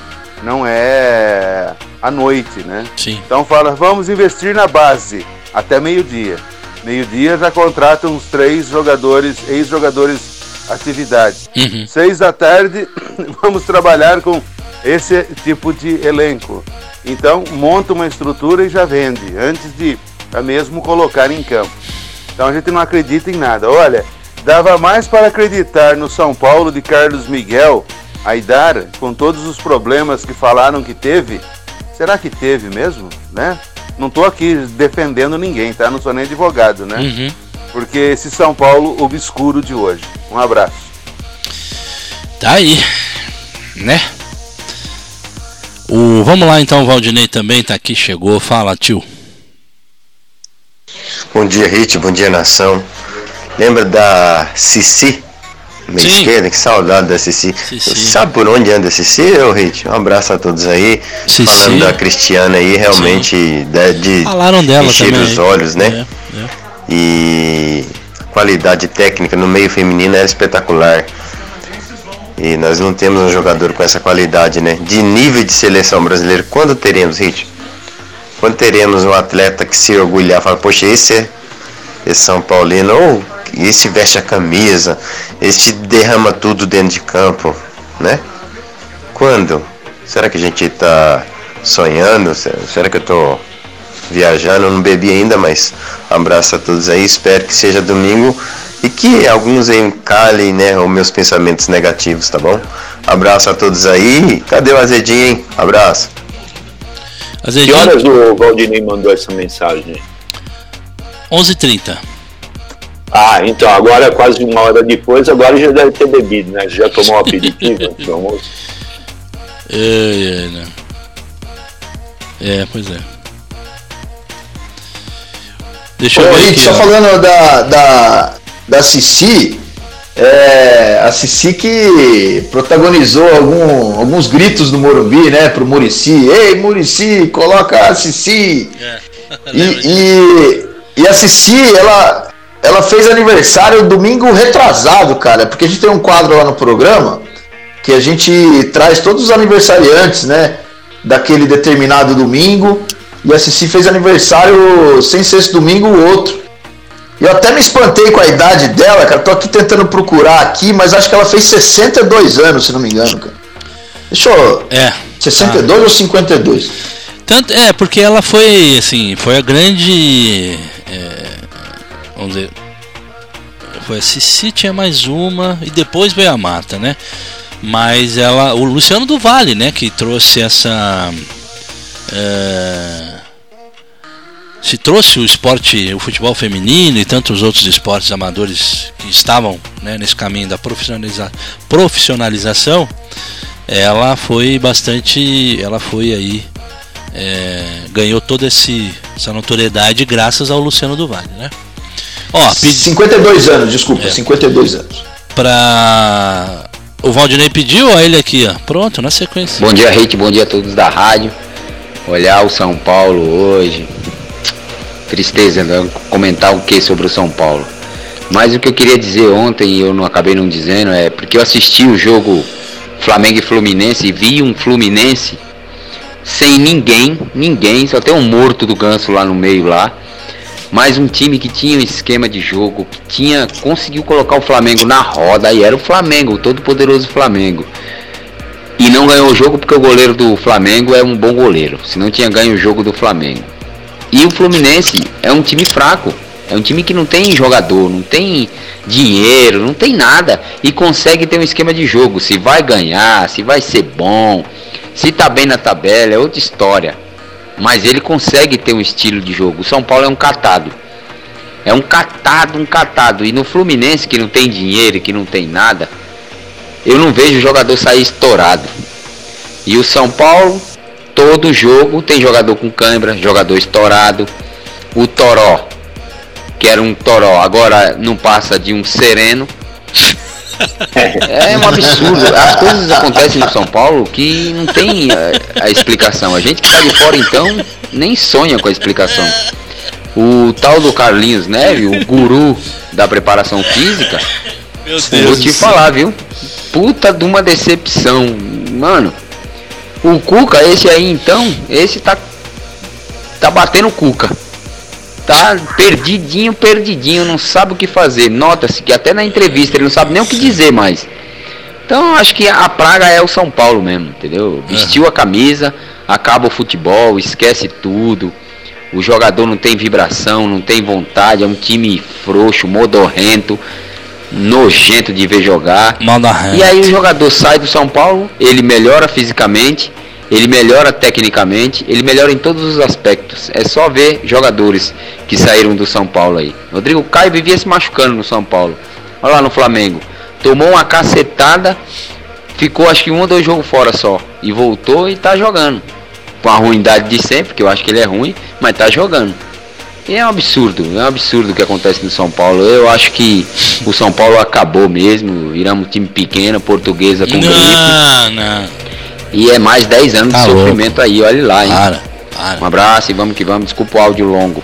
G: não é a noite, né?
C: Sim.
G: Então fala, vamos investir na base até meio-dia. Meio-dia já contrata uns três jogadores, ex-jogadores atividade.
C: Uhum.
G: Seis da tarde, vamos trabalhar com esse tipo de elenco. Então, monta uma estrutura e já vende, antes de mesmo colocar em campo. Então, a gente não acredita em nada. Olha, dava mais para acreditar no São Paulo de Carlos Miguel Aidar, com todos os problemas que falaram que teve. Será que teve mesmo, né? Não estou aqui defendendo ninguém, tá? Não sou nem advogado, né?
C: Uhum.
G: Porque esse São Paulo obscuro de hoje. Um abraço.
C: Tá aí, né? O, vamos lá então, o Valdinei também tá aqui, chegou. Fala, tio.
H: Bom dia, Rit, bom dia, nação. Lembra da Cici? Meia que saudade da Cici.
C: Cici.
H: Sabe por onde anda a Cici, ô Rit? Um abraço a todos aí.
C: Cici.
H: Falando da Cristiana aí, realmente de, de
C: Falaram dela
H: encher
C: também.
H: os olhos, né?
C: É, é.
H: E qualidade técnica no meio feminino era espetacular. E nós não temos um jogador com essa qualidade, né? De nível de seleção brasileira. Quando teremos, Rit? Quando teremos um atleta que se orgulhar, fala, poxa, esse é esse São Paulino, ou esse veste a camisa, esse derrama tudo dentro de campo, né? Quando? Será que a gente tá sonhando? Se- Será que eu tô viajando? Eu não bebi ainda, mas abraço a todos aí. Espero que seja domingo e que alguns encalhem, né, os meus pensamentos negativos, tá bom? Abraço a todos aí. Cadê o azedinho, hein? Abraço.
D: Que
C: Azedinho,
D: horas o Valdinei mandou essa mensagem?
C: 11h30.
D: Ah, então agora quase uma hora depois, agora já deve ter bebido, né? Já tomou um aperitivo antes do almoço?
C: É, é, né? É, pois é. Deixa
E: Ô,
C: eu ver
E: Rick,
C: aqui.
E: só
C: ó.
E: falando da, da, da Cici, é, a Cici que protagonizou algum- alguns gritos do Morumbi, né, pro Murici. Ei, Murici, coloca a Cici. E, e, e a Cici, ela, ela fez aniversário domingo retrasado, cara, porque a gente tem um quadro lá no programa que a gente traz todos os aniversariantes, né, daquele determinado domingo. E a Cici fez aniversário sem ser esse domingo o outro. Eu até me espantei com a idade dela, cara. Tô aqui tentando procurar aqui, mas acho que ela fez 62 aanos, se não me engano, cara. Deixa eu.
C: É.
E: 62 ou 52?
C: Tanto, é, porque ela foi, assim, foi a grande. é, vamos dizer. Foi a Cici, tinha mais uma, e depois veio a Mata, né? Mas ela. O Luciano do Vale, né? Que trouxe essa. é, se trouxe o esporte, o futebol feminino e tantos outros esportes amadores que estavam né, nesse caminho da profissionaliza profissionalização, ela foi bastante. Ela foi aí é, ganhou toda esse, essa notoriedade graças ao Luciano do Vale, né? Ó, pedi
E: 52 anos, desculpa,
C: É.
E: 52 anos.
C: pra. O Valdinei pediu, ó, ele aqui, ó. Pronto, na sequência.
I: Bom dia, Rick. Bom dia a todos da rádio. Olhar o São Paulo hoje. Tristeza, né? comentar o que sobre o São Paulo. Mas o que eu queria dizer ontem, e eu não acabei não dizendo, é porque eu assisti o jogo Flamengo e Fluminense e vi um Fluminense sem ninguém, ninguém, só tem um morto do ganso lá no meio lá. Mas um time que tinha um esquema de jogo, que tinha conseguiu colocar o Flamengo na roda, e era o Flamengo, o todo poderoso Flamengo. E não ganhou o jogo porque o goleiro do Flamengo é um bom goleiro. Se não tinha ganho o jogo do Flamengo. E o Fluminense é um time fraco. É um time que não tem jogador, não tem dinheiro, não tem nada. E consegue ter um esquema de jogo. Se vai ganhar, se vai ser bom, se tá bem na tabela, é outra história. Mas ele consegue ter um estilo de jogo. O São Paulo é um catado. É um catado, um catado. E no Fluminense, que não tem dinheiro, que não tem nada, eu não vejo o jogador sair estourado. E o São Paulo, todo jogo tem jogador com câimbra, jogador estourado. O Toró, que era um Toró, agora não passa de um sereno. É um absurdo. As coisas acontecem no São Paulo que não tem a, a explicação. A gente que tá de fora então nem sonha com a explicação. O tal do Carlinhos Neve, o guru da preparação física, Vou te falar, viu? Puta de uma decepção. Mano, o Cuca, esse aí então, esse tá. Tá batendo o Cuca. Tá perdidinho, perdidinho, não sabe o que fazer. Nota-se que até na entrevista ele não sabe nem o que dizer mais. Então acho que a praga é o São Paulo mesmo, entendeu? Vestiu a camisa, acaba o futebol, esquece tudo. O jogador não tem vibração, não tem vontade, é um time frouxo, modorrento, nojento de ver jogar. E aí o jogador sai do São Paulo, ele melhora fisicamente, ele melhora tecnicamente, ele melhora em todos os aspectos. É só ver jogadores que saíram do São Paulo aí. Rodrigo Caio vivia se machucando no São Paulo. Olha lá no Flamengo. Tomou uma cacetada, ficou acho que um ou dois jogos fora só. E voltou e tá jogando. Com a ruindade de sempre, que eu acho que ele é ruim, mas tá jogando. E é um absurdo, é um absurdo o que acontece no São Paulo. Eu acho que o São Paulo acabou mesmo, viramos um time pequeno, portuguesa com gripe.
C: Não, não.
I: E é mais 10 anos
C: Tá
I: de sofrimento aí, olha lá, hein?
C: Para, para.
I: Um abraço e vamos que vamos. Desculpa o áudio longo.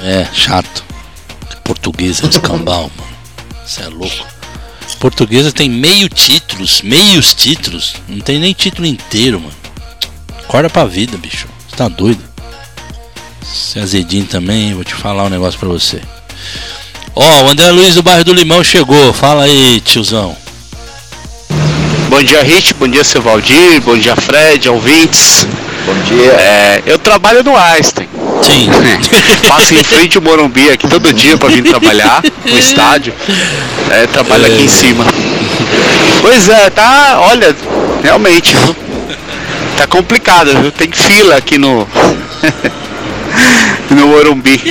C: É, chato. Portuguesa escambau, mano. Você é louco. Portuguesa tem meio títulos, meios títulos. Não tem nem título inteiro, mano. Acorda pra vida, bicho. Você tá doido? Você é azedinho também, vou te falar um negócio pra você. Ó, o André Luiz do bairro do Limão chegou. Fala aí, tiozão.
J: Bom dia, Rich. Bom dia, seu Valdir. Bom dia, Fred, ouvintes.
E: Bom dia.
J: É, eu trabalho no Einstein.
C: Sim.
J: Passa em frente ao Morumbi aqui todo dia pra vir trabalhar no estádio. É, trabalha aqui em cima. Pois é, tá, olha, realmente, viu? Tá complicado, viu? Tem fila aqui no. no Morumbi.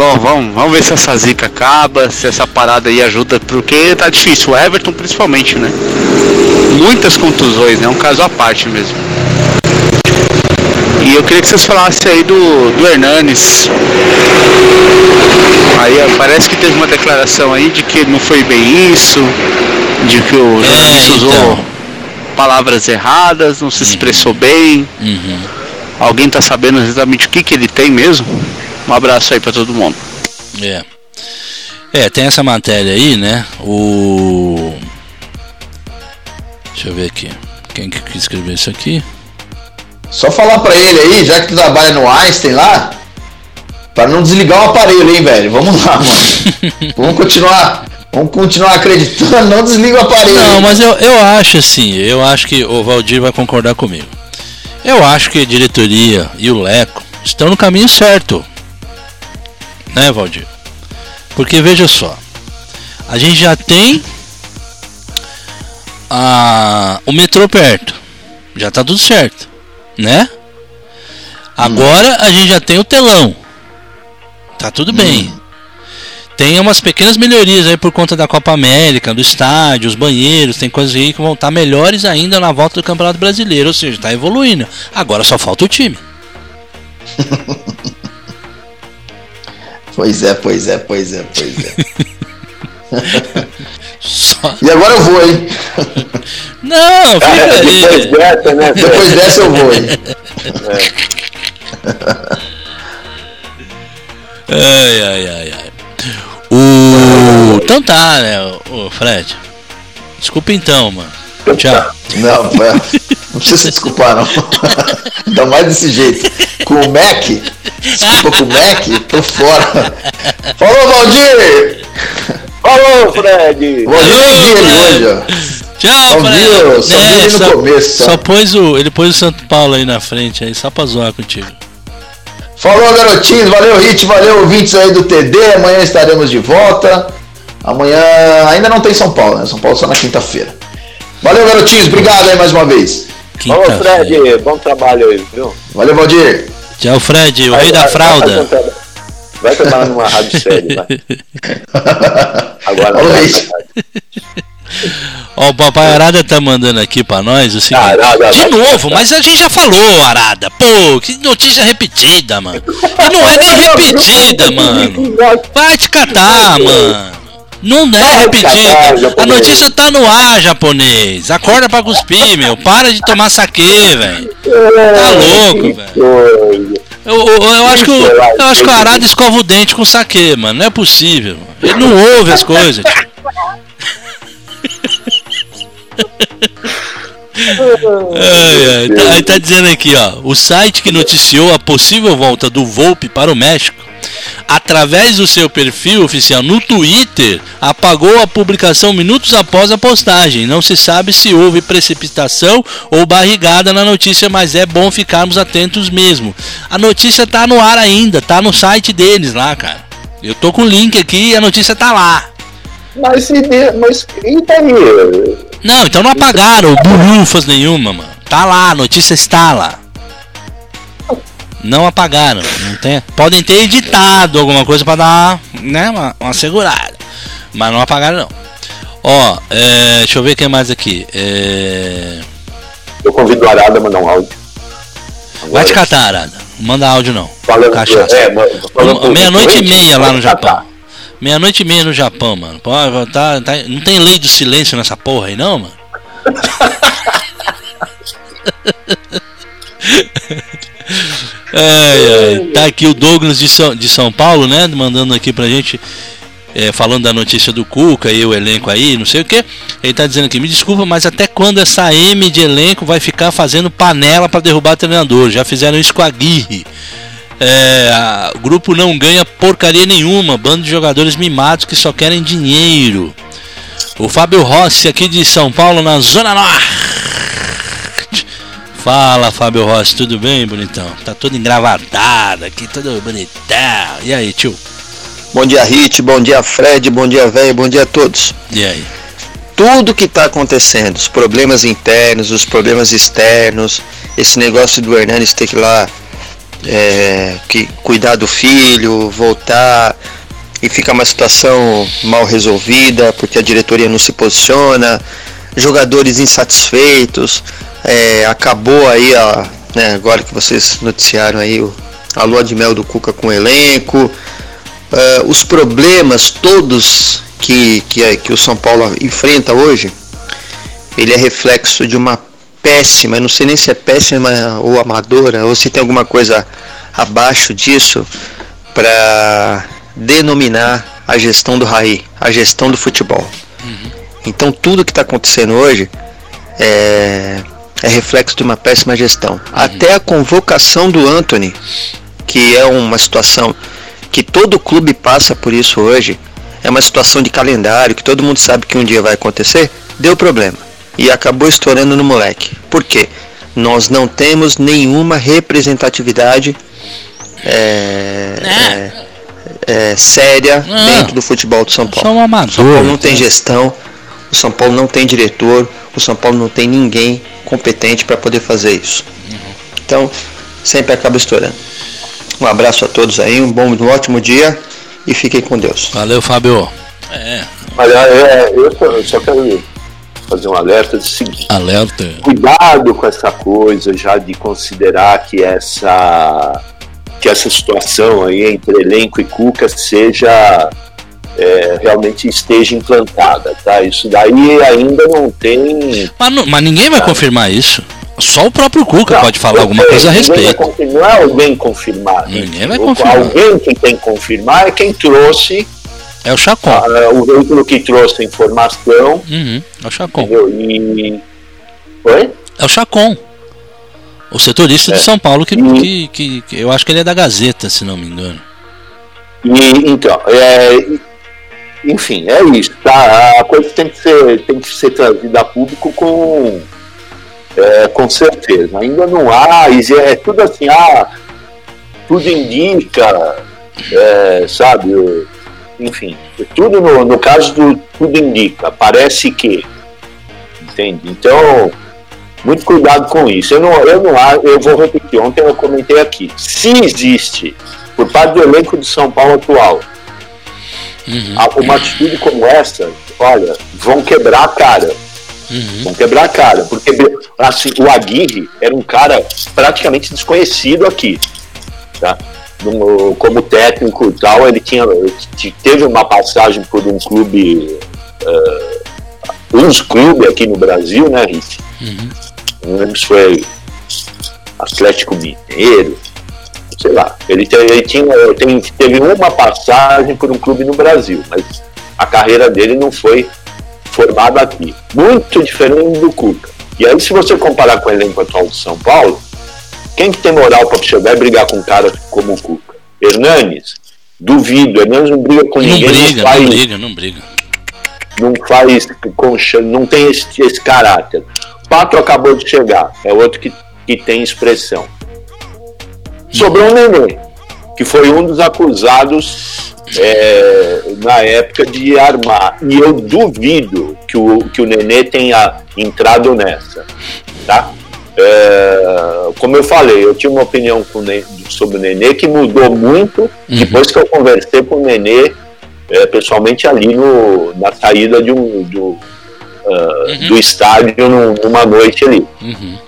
J: Bom, vamos, vamos ver se essa zica acaba, se essa parada aí ajuda, porque tá difícil. O Everton principalmente, né? Muitas contusões, né? É um caso à parte mesmo. E eu queria que vocês falassem aí do, do Hernanes. Aí parece que teve uma declaração aí de que não foi bem isso, de que o jornalista usou
C: então.
J: palavras erradas, não se expressou bem.
C: Uhum.
J: Alguém tá sabendo exatamente o que, que ele tem mesmo? Um abraço aí pra todo mundo.
C: É. É, tem essa matéria aí, né? O. Deixa eu ver aqui. Quem que escreveu isso aqui?
E: Só falar pra ele aí, já que tu trabalha no Einstein lá, pra não desligar o aparelho, hein, velho? Vamos lá, mano. vamos continuar. Vamos continuar acreditando, não desliga o aparelho.
C: Não, mas eu, eu acho assim, eu acho que o Valdir vai concordar comigo. Eu acho que a diretoria e o Leco estão no caminho certo. Né, Valdir? Porque veja só, a gente já tem a, o metrô perto. Já tá tudo certo, né? Agora a gente já tem o telão. Tá tudo bem. Tem umas pequenas melhorias aí por conta da Copa América, do estádio, os banheiros, tem coisas aí que vão estar melhores ainda na volta do Campeonato Brasileiro, ou seja, tá evoluindo. Agora só falta o time.
E: Pois é, pois é, pois é, pois é.
C: Só-
E: E agora eu vou, hein?
C: Não, fica aí.
D: Depois dessa, né?
E: Depois dessa eu vou, hein?
C: Ai, ai, ai, ai. O... Então tá, né, o Fred. Desculpa então, mano. Tchau.
E: Não, não precisa se desculpar, não. Ainda mais desse jeito. Com o Mac, desculpa com o Mac, tô fora. Falou, Valdir!
D: Falou, Fred!
E: O Valdir vi ele hoje, ó.
C: Tchau,
E: Só
C: Fred.
E: viu- só vi ele no começo, só.
C: só pôs o, ele pôs o Santo Paulo aí na frente aí, só pra zoar contigo.
E: Falou, garotinhos. Valeu, Hit. Valeu, ouvintes aí do TD. Amanhã estaremos de volta. Amanhã ainda não tem São Paulo, né? São Paulo só na quinta-feira. Valeu, garotinhos. Obrigado aí mais uma vez.
D: Falou,
C: Quinta-feira.
D: Fred! Bom trabalho aí, viu?
E: Valeu, Valdir.
C: Tchau, Fred, o rei da
D: Vai-
C: fralda.
D: Vai, vai trabalhar numa rádio séria, vai. Agora
E: Falou.
C: Ó, o Papai Arada tá mandando aqui pra nós o seguinte.
D: Arada,
C: de novo, mas a gente já falou, Arada. Pô, que notícia repetida, mano. E não é nem repetida, mano. Vai te catar, mano. Não é repetida. A notícia tá no ar, japonês. Acorda pra cuspir, meu. Para de tomar saque, velho. Tá louco, velho. Eu, eu, eu acho que o, eu acho que o Arada escova o dente com saque, mano. Não é possível. Ele não ouve as coisas. tio. Ai, ai, tá, aí tá dizendo aqui, ó. O site que noticiou a possível volta do Volpe para o México, através do seu perfil oficial no Twitter, apagou a publicação minutos após a postagem. Não se sabe se houve precipitação ou barrigada na notícia, mas é bom ficarmos atentos mesmo. A notícia tá no ar ainda, tá no site deles lá, cara. Eu tô com o link aqui e a notícia tá lá.
D: Mas, mas e aí?
C: Não, então não apagaram burrufas nenhuma, mano. Tá lá, a notícia está lá. Não apagaram. Não tem, podem ter editado alguma coisa pra dar né, uma, uma segurada. Mas não apagaram, não. Ó, é, deixa eu ver quem mais aqui. É,
D: Eu convido o Arada a mandar um áudio.
C: vai te catar, Arada. Manda áudio, não.
D: Falando,
C: Cachaça.
D: é,
C: Meia-noite e meia lá no Japão. Meia-noite e meia no Japão, mano. Pô, tá, tá- não tem lei do silêncio nessa porra aí, não, mano? Ai, ai. Tá aqui o Douglas de São, de São Paulo, né? Mandando aqui pra gente. é, falando da notícia do Cuca e o elenco aí, não sei o que. Ele tá dizendo aqui, me desculpa, mas até quando essa M de elenco vai ficar fazendo panela pra derrubar treinador? Já fizeram isso com a Aguirre. É, a- o grupo não ganha porcaria nenhuma, bando de jogadores mimados que só querem dinheiro. O Fábio Rossi aqui de São Paulo, na Zona Norte. Fala, Fábio Rossi, tudo bem, bonitão? Tá todo engravadado aqui, todo bonitão. E aí, tio?
K: Bom dia, Hit, bom dia, Fred, bom dia, velho, bom dia a todos.
C: E aí?
K: Tudo que tá acontecendo, os problemas internos, os problemas externos, esse negócio do Hernandes ter que ir lá é, que cuidar do filho, voltar e fica uma situação mal resolvida porque a diretoria não se posiciona, jogadores insatisfeitos, é, acabou aí a, né, agora que vocês noticiaram aí a lua de mel do Cuca com o elenco, é, os problemas todos que, que, que o São Paulo enfrenta hoje, ele é reflexo de uma péssima, eu não sei nem se é péssima ou amadora, ou se tem alguma coisa abaixo disso para denominar a gestão do Raí, a gestão do futebol. Uhum. Então tudo que está acontecendo hoje é, é, reflexo de uma péssima gestão. Uhum. Até a convocação do Anthony, que é uma situação que todo clube passa por isso hoje, é uma situação de calendário que todo mundo sabe que um dia vai acontecer, deu problema e acabou estourando no moleque. Por quê? Nós não temos nenhuma representatividade é, é, é, séria não. dentro do futebol do São Paulo.
C: Um
K: o São Paulo não tem gestão, o São Paulo não tem diretor, o São Paulo não tem ninguém competente para poder fazer isso. Então, sempre acaba estourando. Um abraço a todos aí, um bom, um ótimo dia e fiquem com Deus.
C: Valeu, Fábio. É.
D: Olha, é, eu só, só quero fazer um alerta do seguinte.
C: Alerta.
D: Cuidado com essa coisa já de considerar que essa que essa situação aí entre elenco e Cuca seja é, realmente esteja implantada, tá? Isso daí ainda não tem.
C: Mas, não, mas ninguém vai tá? confirmar isso. Só o próprio Cuca não, pode falar alguma sei, coisa a respeito.
D: Não é alguém confirmar.
C: Ninguém vai confirmar.
D: Alguém que tem que confirmar é quem trouxe
C: é o Chacon.
D: Ah, o veículo que trouxe a informação.
C: Uhum, é o Chacon.
D: E... Oi?
C: É o Chacon. O setorista é. de São Paulo, que, e... que, que, que, eu acho que ele é da Gazeta, se não me engano.
D: E, então, é, enfim, é isso. Tá? A coisa tem que ser, tem que ser trazida a público com, é, com certeza. Ainda não há, é tudo assim, ah, tudo indica, é, sabe? Enfim, tudo no, no caso do tudo indica, parece que, entende? Então, muito cuidado com isso. Eu não, eu não, eu vou repetir. Ontem eu comentei aqui. Se existe por parte do elenco de São Paulo atual uhum. uma atitude como essa, olha, vão quebrar a cara. Uhum. Vão quebrar a cara, porque assim, o Aguirre era um cara praticamente desconhecido aqui, tá? No, como técnico e tal, ele tinha, teve uma passagem por um clube, uh, uns clubes aqui no Brasil, né, Rich? Uhum. Não lembro se foi Atlético Mineiro, sei lá. Ele, ele tinha, tem, teve uma passagem por um clube no Brasil, mas a carreira dele não foi formada aqui. Muito diferente do Cuca. E aí, se você comparar com o elenco atual de São Paulo, quem que tem moral para chegar e brigar com um cara como o Cuca? Hernanes? Duvido. Hernanes não briga com
C: não
D: ninguém.
C: Briga, não, faz, não briga, não briga.
D: Não faz concha, não tem esse, esse caráter. Pato acabou de chegar, é outro que, que tem expressão. Sobrou o Nenê, que foi um dos acusados é, na época de armar. E eu duvido que o, que o Nenê tenha entrado nessa. Tá? É, como eu falei, eu tinha uma opinião sobre o Nenê que mudou muito uhum. depois que eu conversei com o Nenê é, pessoalmente ali no, na saída de um, do, uh, uhum. do estádio numa noite ali.
C: Uhum.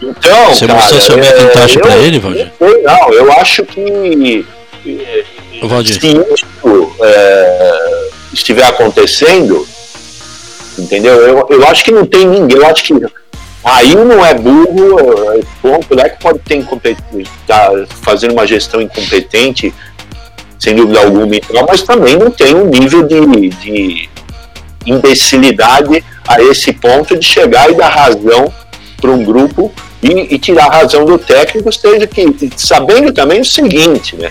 D: Então,
C: Você cara, mostrou seu é, para ele, Valdir?
D: Não, eu acho que
C: Valdir.
D: se isso é, estiver acontecendo, entendeu? Eu, eu acho que não tem ninguém, eu acho que Aí não é burro, é ponto, é que pode ter tá fazendo uma gestão incompetente, sem dúvida alguma, mas também não tem um nível de, de imbecilidade a esse ponto de chegar e dar razão para um grupo e, e, tirar a razão do técnico, seja que sabendo também o seguinte, né?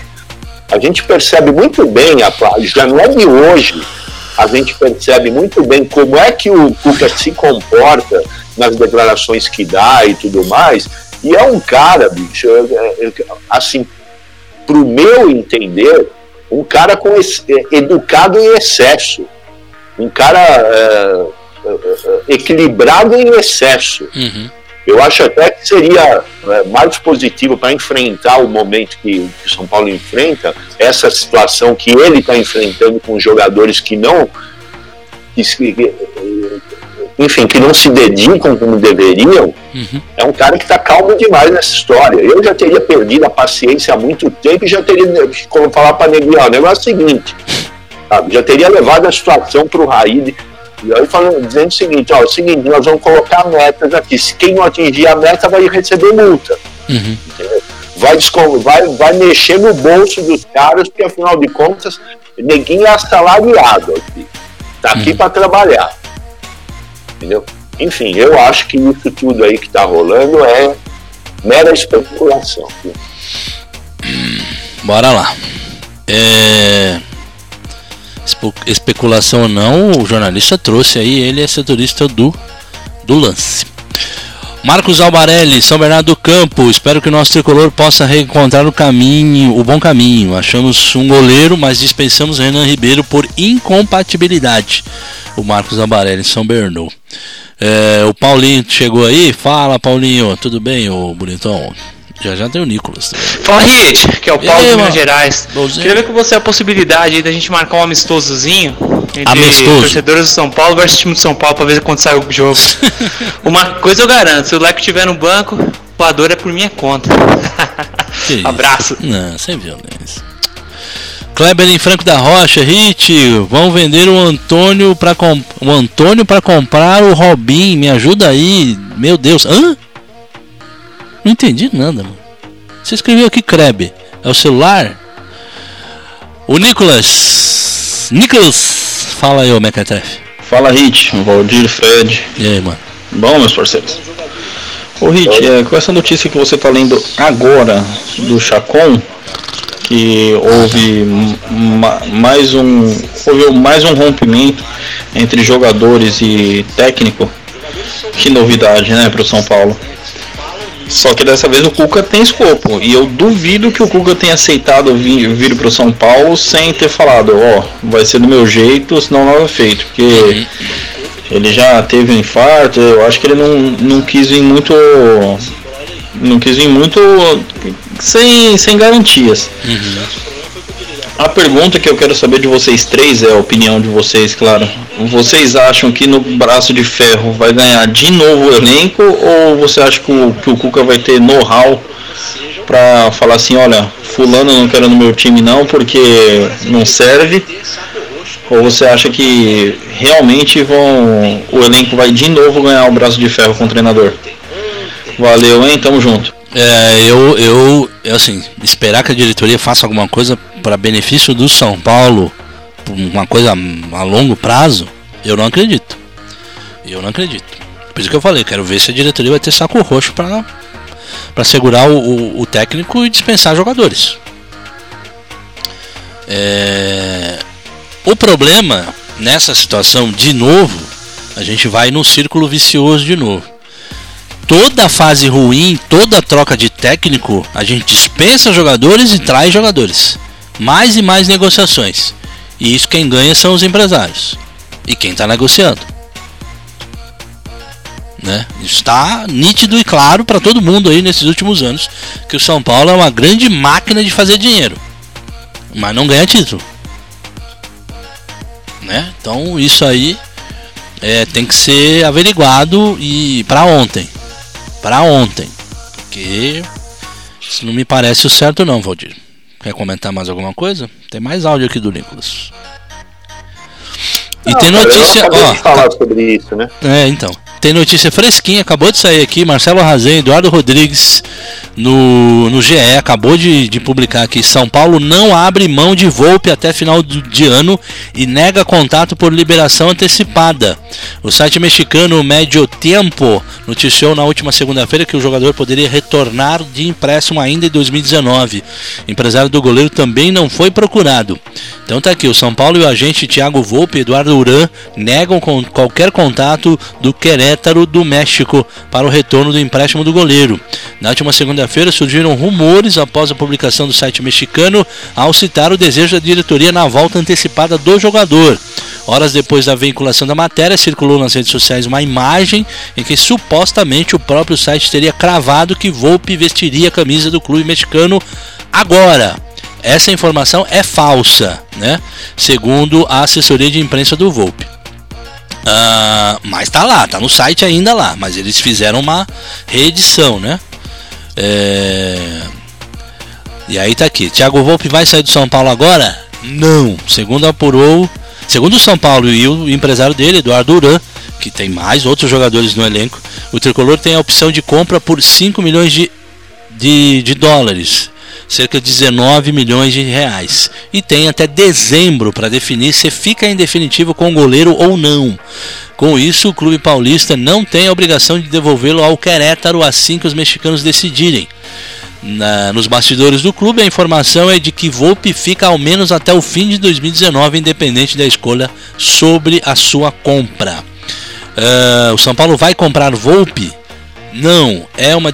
D: A gente percebe muito bem, a, já não é de hoje a gente percebe muito bem como é que o Cuca se comporta nas declarações que dá e tudo mais. E é um cara, bicho, é, é, assim, pro meu entender, um cara com esse, educado em excesso. Um cara é, é, equilibrado em excesso.
C: Uhum.
D: Eu acho até que seria é, mais positivo para enfrentar o momento que o São Paulo enfrenta, essa situação que ele está enfrentando com jogadores que não. Que, enfim, que não se dedicam como deveriam,
C: uhum.
D: é um cara que está calmo demais nessa história. Eu já teria perdido a paciência há muito tempo e já teria como falar para Neguinho, o negócio é o seguinte, sabe? já teria levado a situação para o Raíde e aí falando, dizendo o seguinte, ó, o seguinte, nós vamos colocar metas aqui. Se quem não atingir a meta vai receber multa.
C: Uhum.
D: Vai, vai, vai mexer no bolso dos caras, porque afinal de contas, neguinho é assalariado aqui. Tá aqui
C: Uhum.
D: para trabalhar. Entendeu? Enfim, eu acho que isso tudo aí que tá rolando é mera especulação.
C: Bora lá. É... Especulação ou não, o jornalista trouxe aí, ele é setorista do, do lance. Marcos Albarelli, São Bernardo do Campo. Espero que o nosso tricolor possa reencontrar o caminho, o bom caminho. Achamos um goleiro, mas dispensamos Renan Ribeiro por incompatibilidade. O Marcos Albarelli, São Bernardo. É, o Paulinho chegou aí. Fala, Paulinho. Tudo bem, ô bonitão? Já já tem o Nicolas.
L: Fala, Hit, que é o Paulo
C: aí,
L: de? Minas Gerais.
C: Bonzinho.
L: Queria ver com você a possibilidade aí da gente marcar um amistosozinho entre
C: Amistoso.
L: torcedores do São Paulo versus time do São Paulo pra ver quando sai o jogo. Uma coisa eu garanto, se o Leco estiver no banco, o voador é por minha conta. Abraço.
C: Não, sem violência. Kleber em Franco da Rocha, Hit, vão vender o Antônio para o Antônio para comprar o Robin, me ajuda aí. Meu Deus. Hã? Não entendi nada, mano. Você escreveu aqui Kreb. É o celular? O Nicolas. Nicolas, fala aí, ô Mequetrefe.
M: Fala Hit, Valdir Fred.
C: E aí, mano?
M: Bom, meus parceiros. Ô Hit, é, com essa notícia que você tá lendo agora do Chacon, que houve ma- mais um houve mais um rompimento entre jogadores e técnico. Que novidade, né, pro São Paulo. Só que dessa vez o Cuca tem escopo. E eu duvido que o Cuca tenha aceitado vir, vir pro São Paulo sem ter falado, ó, vai ser do meu jeito, senão nada é feito. Porque ele já teve um infarto, eu acho que ele não, não quis vir muito. Não quis vir muito sem, sem garantias. A pergunta que eu quero saber de vocês três é a opinião de vocês, claro. Vocês acham que no braço de ferro vai ganhar de novo o elenco ou você acha que o, que o Cuca vai ter know-how para falar assim, olha, fulano não quero no meu time não porque não serve? Ou você acha que realmente vão o elenco vai de novo ganhar o braço de ferro com o treinador? Valeu, hein? Tamo junto.
C: É, eu, eu, assim, esperar que a diretoria faça alguma coisa para benefício do São Paulo, uma coisa a longo prazo, eu não acredito. Eu não acredito. Por isso que eu falei, quero ver se a diretoria vai ter saco roxo para para segurar o, o, o técnico e dispensar jogadores. É, o problema nessa situação, de novo, a gente vai num círculo vicioso de novo toda fase ruim, toda troca de técnico, a gente dispensa jogadores e traz jogadores. Mais e mais negociações. E isso quem ganha são os empresários. E quem está negociando. Né? Está nítido e claro para todo mundo aí nesses últimos anos que o São Paulo é uma grande máquina de fazer dinheiro. Mas não ganha título. Né? Então isso aí é, tem que ser averiguado e para ontem para ontem. Porque isso não me parece o certo não, Valdir. Quer comentar mais alguma coisa? Tem mais áudio aqui do Nicolas. E
D: Não,
C: tem notícia, ó.
D: falar sobre isso, né?
C: É, então. Tem notícia fresquinha, acabou de sair aqui. Marcelo Razem, Eduardo Rodrigues no, no GE, acabou de, de publicar aqui: São Paulo não abre mão de Volpe até final do, de ano e nega contato por liberação antecipada. O site mexicano Medio Tempo noticiou na última segunda-feira que o jogador poderia retornar de empréstimo ainda em 2019. O empresário do goleiro também não foi procurado. Então tá aqui: o São Paulo e o agente Thiago Volpe e Eduardo Uran negam com qualquer contato do Querétaro do México para o retorno do empréstimo do goleiro. Na última segunda-feira surgiram rumores após a publicação do site mexicano ao citar o desejo da diretoria na volta antecipada do jogador. Horas depois da vinculação da matéria, circulou nas redes sociais uma imagem em que supostamente o próprio site teria cravado que Volpe vestiria a camisa do clube mexicano agora. Essa informação é falsa, né? Segundo a assessoria de imprensa do Volpe. Uh, mas tá lá, tá no site ainda lá. Mas eles fizeram uma reedição, né? É... E aí tá aqui. Thiago Volpe vai sair do São Paulo agora? Não. Segundo apurou. Segundo o São Paulo e o empresário dele, Eduardo Uran, que tem mais outros jogadores no elenco, o tricolor tem a opção de compra por 5 milhões de, de, de dólares cerca de 19 milhões de reais. E tem até dezembro para definir se fica em definitivo com o goleiro ou não. Com isso, o clube paulista não tem a obrigação de devolvê-lo ao Querétaro assim que os mexicanos decidirem. Na, nos bastidores do clube, a informação é de que Volpe fica ao menos até o fim de 2019, independente da escolha sobre a sua compra. Uh, o São Paulo vai comprar Volpe não é uma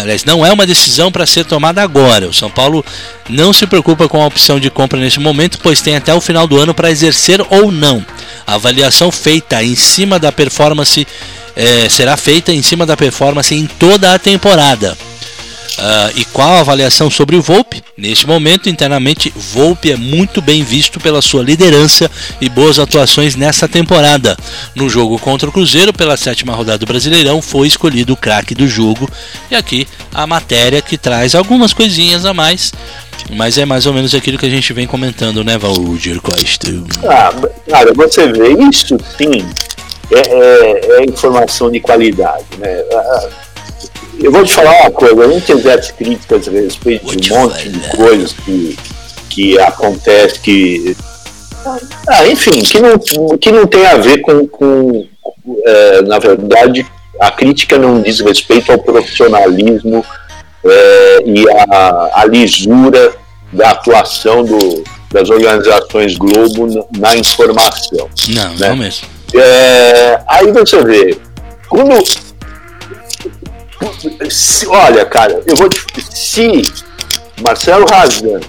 C: aliás, não é uma decisão para ser tomada agora. O São Paulo não se preocupa com a opção de compra neste momento, pois tem até o final do ano para exercer ou não. A avaliação feita em cima da performance é, será feita em cima da performance em toda a temporada. Uh, e qual a avaliação sobre o Volpe? Neste momento, internamente, Volpe é muito bem visto pela sua liderança e boas atuações nessa temporada. No jogo contra o Cruzeiro, pela sétima rodada do Brasileirão, foi escolhido o craque do jogo. E aqui a matéria que traz algumas coisinhas a mais. Mas é mais ou menos aquilo que a gente vem comentando, né, Valdir Costa?
D: Ah, cara, você vê isso sim. É, é, é informação de qualidade, né? Ah, eu vou te falar uma coisa, eu não tiver as críticas a respeito de um monte de coisas que, que acontece, que. Ah, enfim, que não, que não tem a ver com. com é, na verdade, a crítica não diz respeito ao profissionalismo é, e a lisura da atuação do, das organizações Globo na, na informação.
C: Não, né? não mesmo.
D: É, aí você vê, quando se, olha, cara, eu vou te, se Marcelo Razan,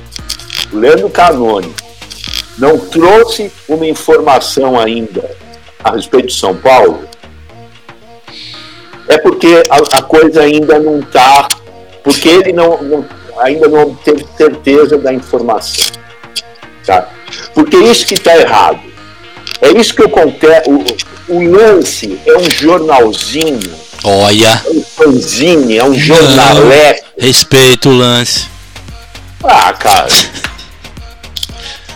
D: Leandro Canoni, não trouxe uma informação ainda a respeito de São Paulo, é porque a, a coisa ainda não está, porque ele não, não, ainda não teve certeza da informação. Tá? Porque isso que está errado. É isso que eu contei. O, o lance é um jornalzinho
C: Olha.
D: É um fanzine, é um jornalé.
C: Respeito o lance.
D: Ah, cara.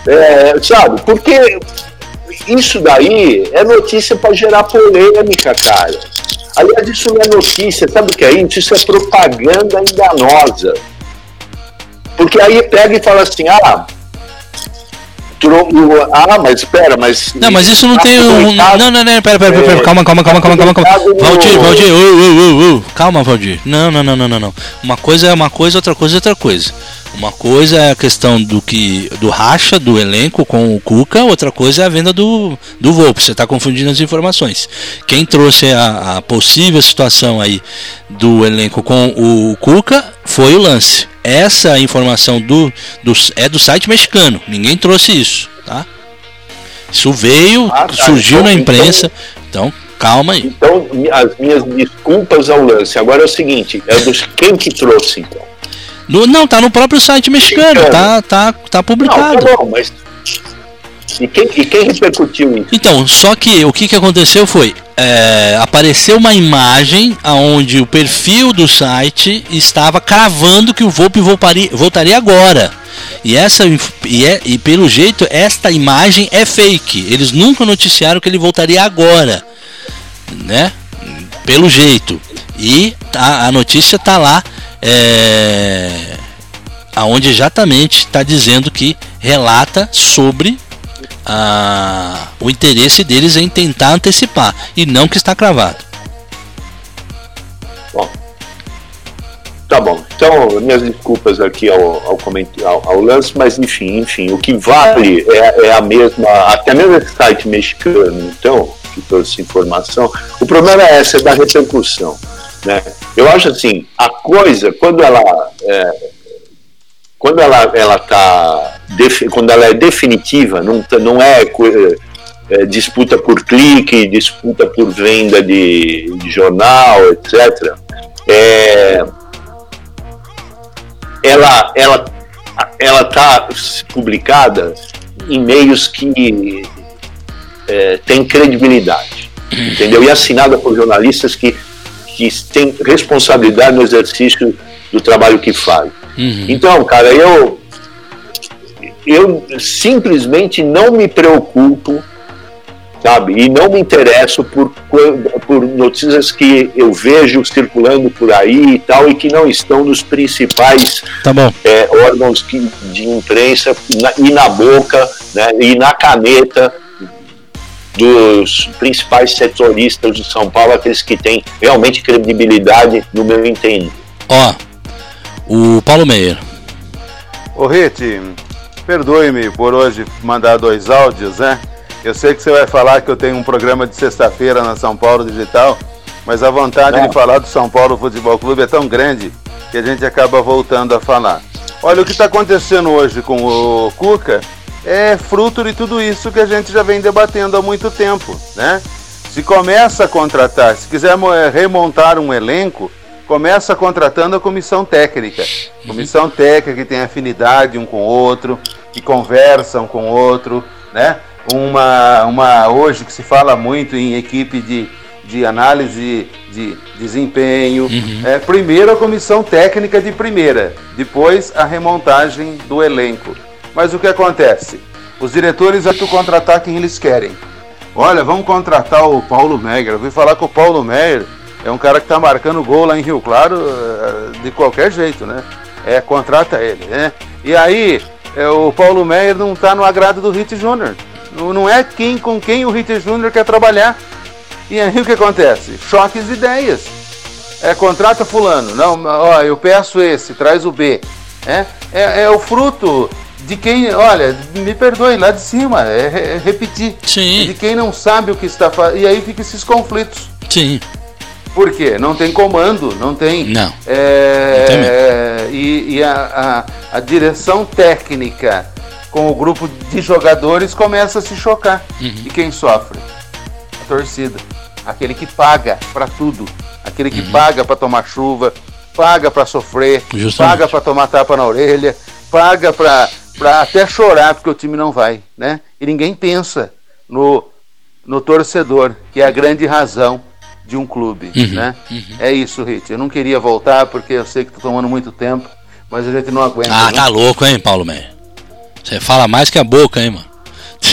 D: é, sabe, porque isso daí é notícia para gerar polêmica, cara. Aliás, isso não é notícia, sabe o que é isso? Isso é propaganda enganosa. Porque aí pega e fala assim, ah, ah, mas espera, mas.
C: Não, mas isso não tem um. Não, não, não, pera, pera, pera, calma, calma, calma, calma, calma, calma. Valdir, Valdir, uh, uh, uh, calma, Valdir. Não, não, não, não, não, não. Uma coisa é uma coisa, outra coisa é outra coisa. Uma coisa é a questão do que do racha do elenco com o Cuca, outra coisa é a venda do, do Volpe. Você está confundindo as informações. Quem trouxe a, a possível situação aí do elenco com o Cuca foi o lance essa informação do, do, é do site mexicano. Ninguém trouxe isso, tá? Isso veio, ah, tá. surgiu então, na imprensa. Então, calma aí.
D: Então, as minhas desculpas ao lance. Agora é o seguinte, é dos quem que trouxe então?
C: No, não, tá no próprio site mexicano, tá, tá, tá publicado. Não, tá bom, mas
D: e quem, e quem repercutiu isso?
C: Então, só que o que, que aconteceu foi é, apareceu uma imagem onde o perfil do site estava cravando que o Volpe voltaria, voltaria agora. E essa e, é, e pelo jeito esta imagem é fake. Eles nunca noticiaram que ele voltaria agora, né? Pelo jeito. E a, a notícia tá lá é, aonde exatamente está dizendo que relata sobre a, o interesse deles em tentar antecipar e não que está cravado.
D: Bom, tá bom. Então, minhas desculpas aqui ao, ao, ao, ao lance, mas enfim, enfim, o que vale é, é a mesma, até mesmo esse site mexicano, então, que trouxe informação, o problema é essa, é da repercussão. Né? Eu acho assim, a coisa, quando ela é, quando ela ela tá quando ela é definitiva, não, tá, não é, é, disputa por clique, disputa por venda de, de jornal, etc. É, ela ela ela está publicada em meios que é, têm credibilidade, entendeu? E assinada por jornalistas que que têm responsabilidade no exercício do trabalho que fazem. Uhum. Então, cara, eu eu simplesmente não me preocupo, sabe? E não me interesso por, por notícias que eu vejo circulando por aí e tal, e que não estão nos principais
C: tá
D: é, órgãos de imprensa na, e na boca né, e na caneta dos principais setoristas de São Paulo, aqueles que têm realmente credibilidade no meu entender.
C: Ó, o Paulo Meyer.
G: Ô Rit, perdoe-me por hoje mandar dois áudios, né? Eu sei que você vai falar que eu tenho um programa de sexta-feira na São Paulo Digital, mas a vontade de falar do São Paulo Futebol Clube é tão grande que a gente acaba voltando a falar. Olha, o que está acontecendo hoje com o Cuca é fruto de tudo isso que a gente já vem debatendo há muito tempo, né? Se começa a contratar, se quiser remontar um elenco, começa contratando a comissão técnica. Comissão técnica que tem afinidade um com o outro, que conversam com o outro, né? Uma, uma hoje que se fala muito em equipe de, de análise de desempenho. Uhum. É, primeiro a comissão técnica de primeira, depois a remontagem do elenco. Mas o que acontece? Os diretores que contratar quem eles querem. Olha, vamos contratar o Paulo Meyer. Eu fui falar com o Paulo Meyer é um cara que está marcando gol lá em Rio Claro eh, de qualquer jeito, né? É, contrata ele, né? E aí, é, o Paulo Meyer não está no agrado do Hit Júnior. Não, não é quem com quem o Hit Júnior quer trabalhar. E aí o que acontece? Choques de ideias. É, contrata fulano. Não, ó, eu peço esse, traz o B. É, é, é o fruto de quem, olha, me perdoe, lá de cima, é, é repetir.
C: Sim.
G: De quem não sabe o que está fazendo. E aí fica esses conflitos.
C: Sim.
G: Por quê? Não tem comando, não tem.
C: Não.
G: É, não tem e, e a, a, a, direção técnica com o grupo de jogadores começa a se chocar. Uhum. E quem sofre? A torcida. Aquele que paga para tudo. Aquele que uhum. paga para tomar chuva, paga para sofrer, Justamente. paga para tomar tapa na orelha, paga para até chorar porque o time não vai, né? E ninguém pensa no, no torcedor, que é a grande razão de um clube, uhum, né? Uhum. É isso, Rit. Eu não queria voltar porque eu sei que tô tomando muito tempo, mas a gente não aguenta.
C: Ah, tá louco, hein, Paulo Meia? Você fala mais que a boca, hein, mano?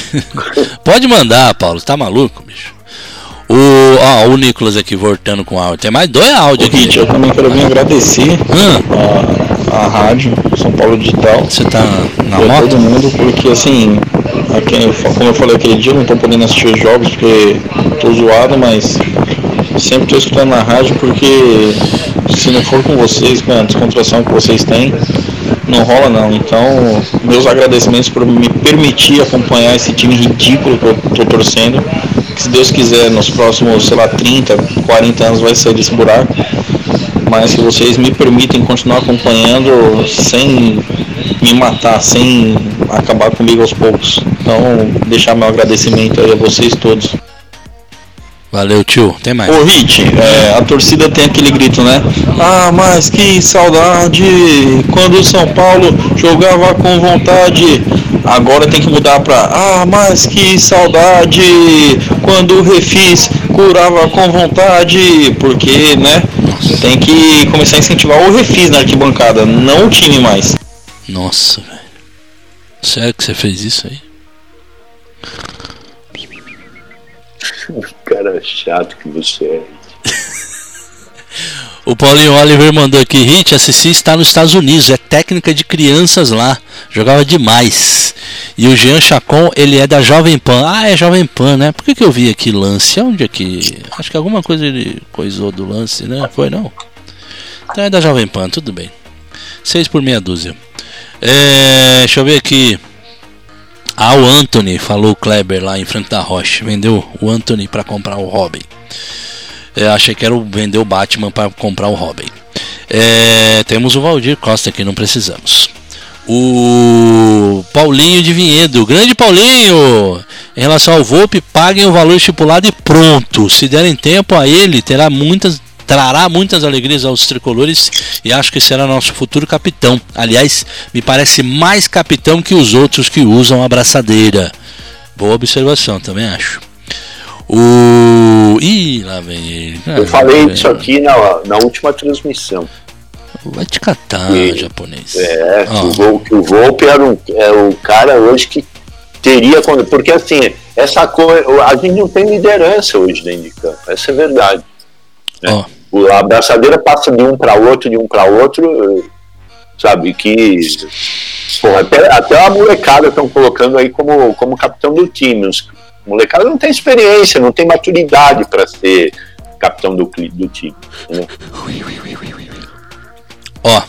C: Pode mandar, Paulo, você tá maluco, bicho? O, ó, o Nicolas aqui voltando com áudio. Tem mais dois áudios aqui.
M: Gente, eu também quero vir agradecer a, a rádio São Paulo Digital.
C: Você tá na
M: moto?
C: todo
M: mundo, porque assim, aqui, como eu falei aquele dia, não tô podendo assistir os jogos porque tô zoado, mas sempre estou escutando na rádio porque se não for com vocês, com a descontração que vocês têm, não rola não. Então, meus agradecimentos por me permitir acompanhar esse time ridículo que eu estou torcendo. Que se Deus quiser, nos próximos, sei lá, 30, 40 anos vai sair desse buraco. Mas que vocês me permitem continuar acompanhando sem me matar, sem acabar comigo aos poucos. Então, deixar meu agradecimento aí a vocês todos.
C: Valeu, tio. Tem mais.
M: Ô, Hit, é, a torcida tem aquele grito, né? Ah, mas que saudade quando o São Paulo jogava com vontade. Agora tem que mudar pra Ah, mas que saudade quando o Refis curava com vontade. Porque, né? Tem que começar a incentivar o Refis na arquibancada, não o time mais.
C: Nossa, velho. Sério que você fez isso aí?
D: cara chato que você é.
C: O Paulinho Oliver mandou aqui, Hit, a Cici está nos Estados Unidos, é técnica de crianças lá, jogava demais. E o Jean Chacon, ele é da Jovem Pan. Ah, é Jovem Pan, né? Por que, que eu vi aqui lance? Onde é que. Acho que alguma coisa ele coisou do lance, né? Foi não? Então é da Jovem Pan, tudo bem. 6 por meia dúzia. É, deixa eu ver aqui. Ah, o Anthony, falou o Kleber lá em Franco da Rocha. Vendeu o Anthony para comprar o Robin. Achei que era vender o Batman para comprar o Robin. É, temos o Valdir Costa aqui, não precisamos. O Paulinho de Vinhedo, grande Paulinho! Em relação ao Volpe, paguem o valor estipulado e pronto. Se derem tempo a ele, terá muitas, trará muitas alegrias aos tricolores e acho que será nosso futuro capitão. Aliás, me parece mais capitão que os outros que usam a braçadeira. Boa observação, também acho. O. Ih, lá vem ele. Ah,
D: Eu falei isso aqui na, na última transmissão.
C: Vai te catar,
D: E-
C: japonês.
D: É, que o, Vol, que o Volpe era um, é o cara hoje que teria. Porque assim, essa coisa. A gente não tem liderança hoje dentro de campo. Essa é verdade. né? O- A abraçadeira passa de um para outro, de um para outro, sabe? Que. Pô, até, até a molecada estão colocando aí como, como capitão do time. Os molecada não tem experiência, não tem maturidade para ser capitão do, do time.
C: Ó.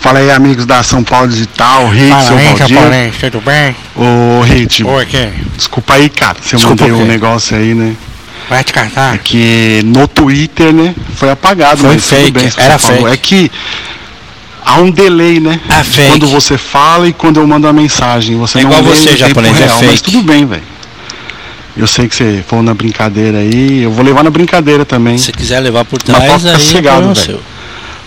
N: Fala aí, amigos da São Paulo Digital, Hit,
O: Fala
N: seu
O: aí, japonês, tudo bem?
N: Ô, Hit.
O: Oi, quem?
N: Desculpa aí, cara, se eu
O: Desculpa
N: mandei
O: o
N: um negócio aí, né?
O: Vai te catar.
N: É que no Twitter, né, foi apagado.
O: Foi
N: mas tudo
O: fake, era fake.
N: É que há um delay, né?
O: É fake.
N: Quando você fala e quando eu mando a mensagem. Você
C: É
N: não
C: igual você, japonês, é
N: real, Mas
C: fake.
N: tudo bem, velho. Eu sei que você falou na brincadeira aí, eu vou levar na brincadeira também.
C: Se quiser levar por
N: Mas
C: trás, aí é
N: velho.
C: seu.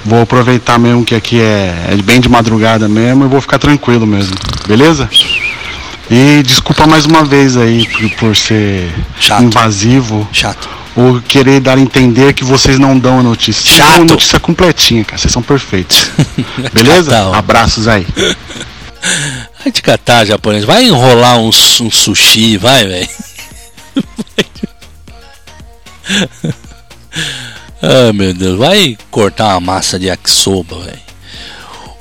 N: Vou aproveitar mesmo que aqui é, é bem de madrugada mesmo e vou ficar tranquilo mesmo, beleza? E desculpa mais uma vez aí por, por ser invasivo.
C: Chato.
N: Ou querer dar a entender que vocês não dão a notícia. Vocês dão a
C: Chato.
N: notícia completinha, cara. Vocês são perfeitos. beleza?
C: Catar.
N: Abraços aí.
C: Vai te catar, japonês. Vai enrolar um, um sushi, vai, velho. Ai, meu Deus. Vai cortar uma massa de yakisoba, velho.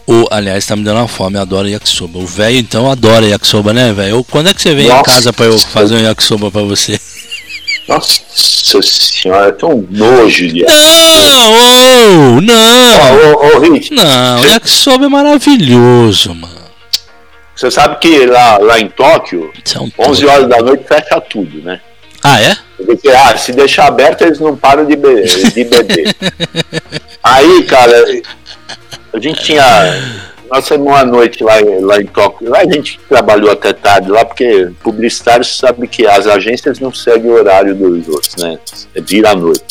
C: O, aliás, tá me dando uma fome, eu adoro yakisoba. O velho, então, adora yakisoba, né, velho? Quando é que você vem em
D: Nossa.
C: casa pra eu fazer um yakisoba pra você?
D: Nossa senhora, é tão nojo de.
C: Não, ô, não.
D: Ô, ô, Rich,
C: Não, o yakisoba é maravilhoso, mano.
D: Você sabe que lá, lá em Tóquio, 11 horas da noite fecha tudo, né?
C: Ah, é?
D: Porque, ah, se deixar aberto, eles não param de, be de beber. Aí, cara, a gente tinha. Nós fomos uma noite lá, em- lá em Tóquio. Lá a gente trabalhou até tarde lá, porque publicitário sabe que as agências não seguem o horário dos outros, né? Vira à noite.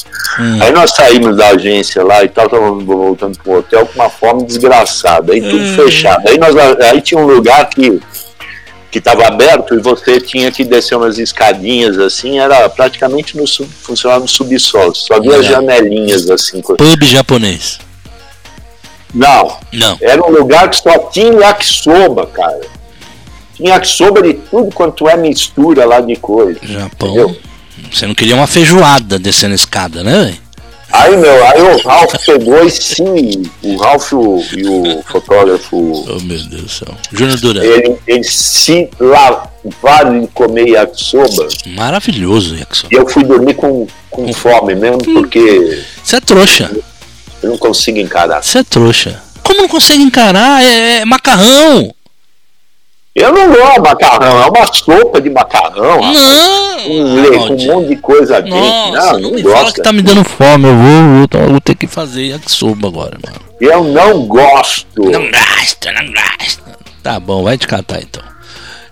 D: Aí nós saímos da agência lá e tal, estávamos voltando pro hotel com uma fome desgraçada, aí tudo
P: Hum.
D: fechado. Aí, nós, aí tinha um lugar que que estava aberto e você tinha que descer umas escadinhas assim, era praticamente no sub, funcionava no subsolo, só havia
C: Legal.
D: janelinhas assim.
C: Pub japonês.
D: Não,
C: Não.
D: era um lugar que só tinha yakisoba, cara. Tinha yakisoba de tudo quanto é mistura lá de coisa.
C: Japão. Você não queria uma feijoada descendo a escada, né, velho?
D: Aí, meu, aí o Ralph pegou e sim, o Ralph e o, e o fotógrafo.
C: Oh, meu Deus do céu. Júnior Duran.
D: Ele, ele se lavaram de comer yakisoba.
C: Maravilhoso, yakisoba.
D: E eu fui dormir com, com fome mesmo, porque
C: Você é trouxa.
D: Eu não consigo encarar.
C: Você é trouxa. Como não consegue encarar? É, é macarrão.
D: Eu não gosto de macarrão, é uma sopa de macarrão.
C: Não!
D: Um, le- com um monte de coisa dentro.
C: Nossa,
D: não,
C: não
D: não
C: me fala
D: gosto.
C: que tá me dando fome. Eu vou, eu vou ter que fazer yakisoba agora, mano.
D: Eu não gosto.
C: Não gosto, não gosto. Tá bom, vai te catar então.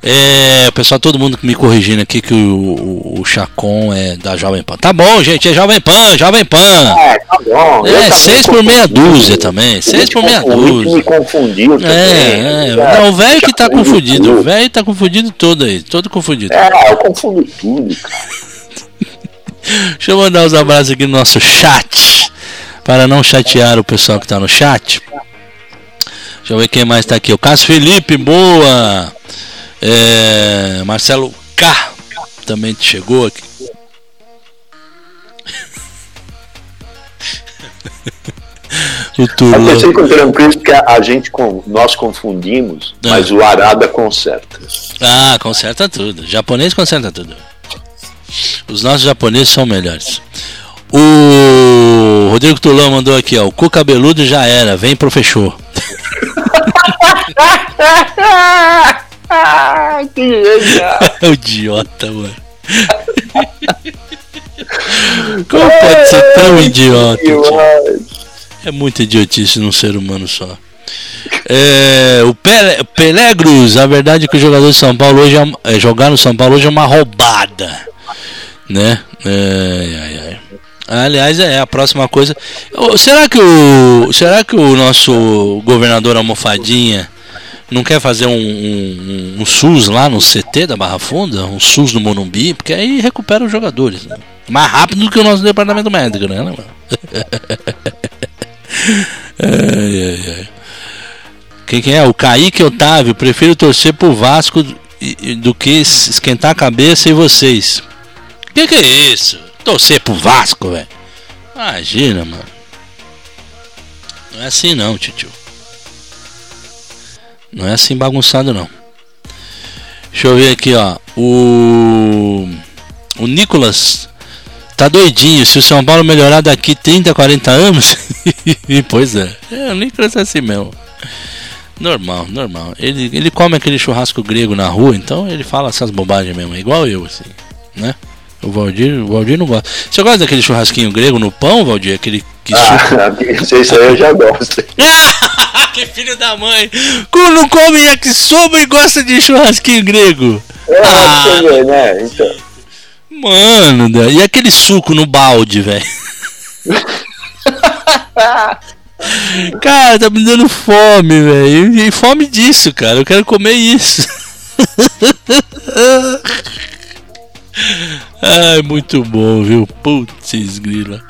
C: É, o pessoal, todo mundo me corrigindo aqui que o, o, o Chacon é da Jovem Pan. Tá bom, gente, é Jovem Pan, Jovem Pan.
D: É, tá bom.
C: É,
D: também
C: seis por meia dúzia também, seis por meia dúzia.
D: me confundiu também.
C: É, é. Não, o velho que tá confundido, o velho tá confundido todo aí, todo confundido.
D: É, eu confundo tudo, cara.
C: Deixa eu mandar os abraços aqui no nosso chat. Para não chatear o pessoal que tá no chat. Deixa eu ver quem mais tá aqui. O Cássio Felipe, boa. É, Marcelo K também chegou aqui. O
D: Mas
C: Tulão.
D: vocês ficam tranquilos porque a, gente, com, nós confundimos,
C: É.
D: mas o Arada conserta.
C: Ah, conserta tudo. Japonês conserta tudo. Os nossos japoneses são melhores. O Rodrigo Tulão mandou aqui, ó. O cu cabeludo já era, vem pro fechou.
D: que genial.
C: É o idiota, mano. Como pode ser tão idiota? tio? É muita idiotice num ser humano só. É, o Pele, Pelegros, a verdade é que o jogador de São Paulo hoje é, é, jogar no São Paulo hoje é uma roubada, né? É, ai, ai. Aliás, é a próxima coisa. Será que o será que o nosso governador Almofadinha não quer fazer um, um, um SUS lá no CT da Barra Funda, um SUS no Morumbi, porque aí recupera os jogadores, né? mais rápido do que o nosso departamento médico, né? mano? ai, ai, ai. Quem que é? O Kaique Otávio. Prefiro torcer pro Vasco do que es- esquentar a cabeça e vocês. Que que é isso? Torcer pro Vasco, velho. Imagina, mano. Não é assim não, tio. Não é assim bagunçado não. Deixa eu ver aqui, ó. O o Nicolas tá doidinho. Se o São Paulo melhorar daqui 30, 40 anos, pois é. É, o Nicolas é assim mesmo. Normal, normal. Ele, ele come aquele churrasco grego na rua, então ele fala essas bobagens mesmo, igual eu, assim, né? O Valdir, o Valdir não gosta. Você gosta daquele churrasquinho grego no pão, Valdir? Aquele que
D: Ah, isso aí eu já gosto.
C: que filho da mãe! Como não come yakisoba e gosta de churrasquinho grego?
D: É,
C: Ah.
D: vê, né? Então,
C: Mano, e aquele suco no balde, velho? Cara, tá me dando fome, velho. E fome disso, cara. Eu quero comer isso. Ai, muito bom, viu? Putz, grila.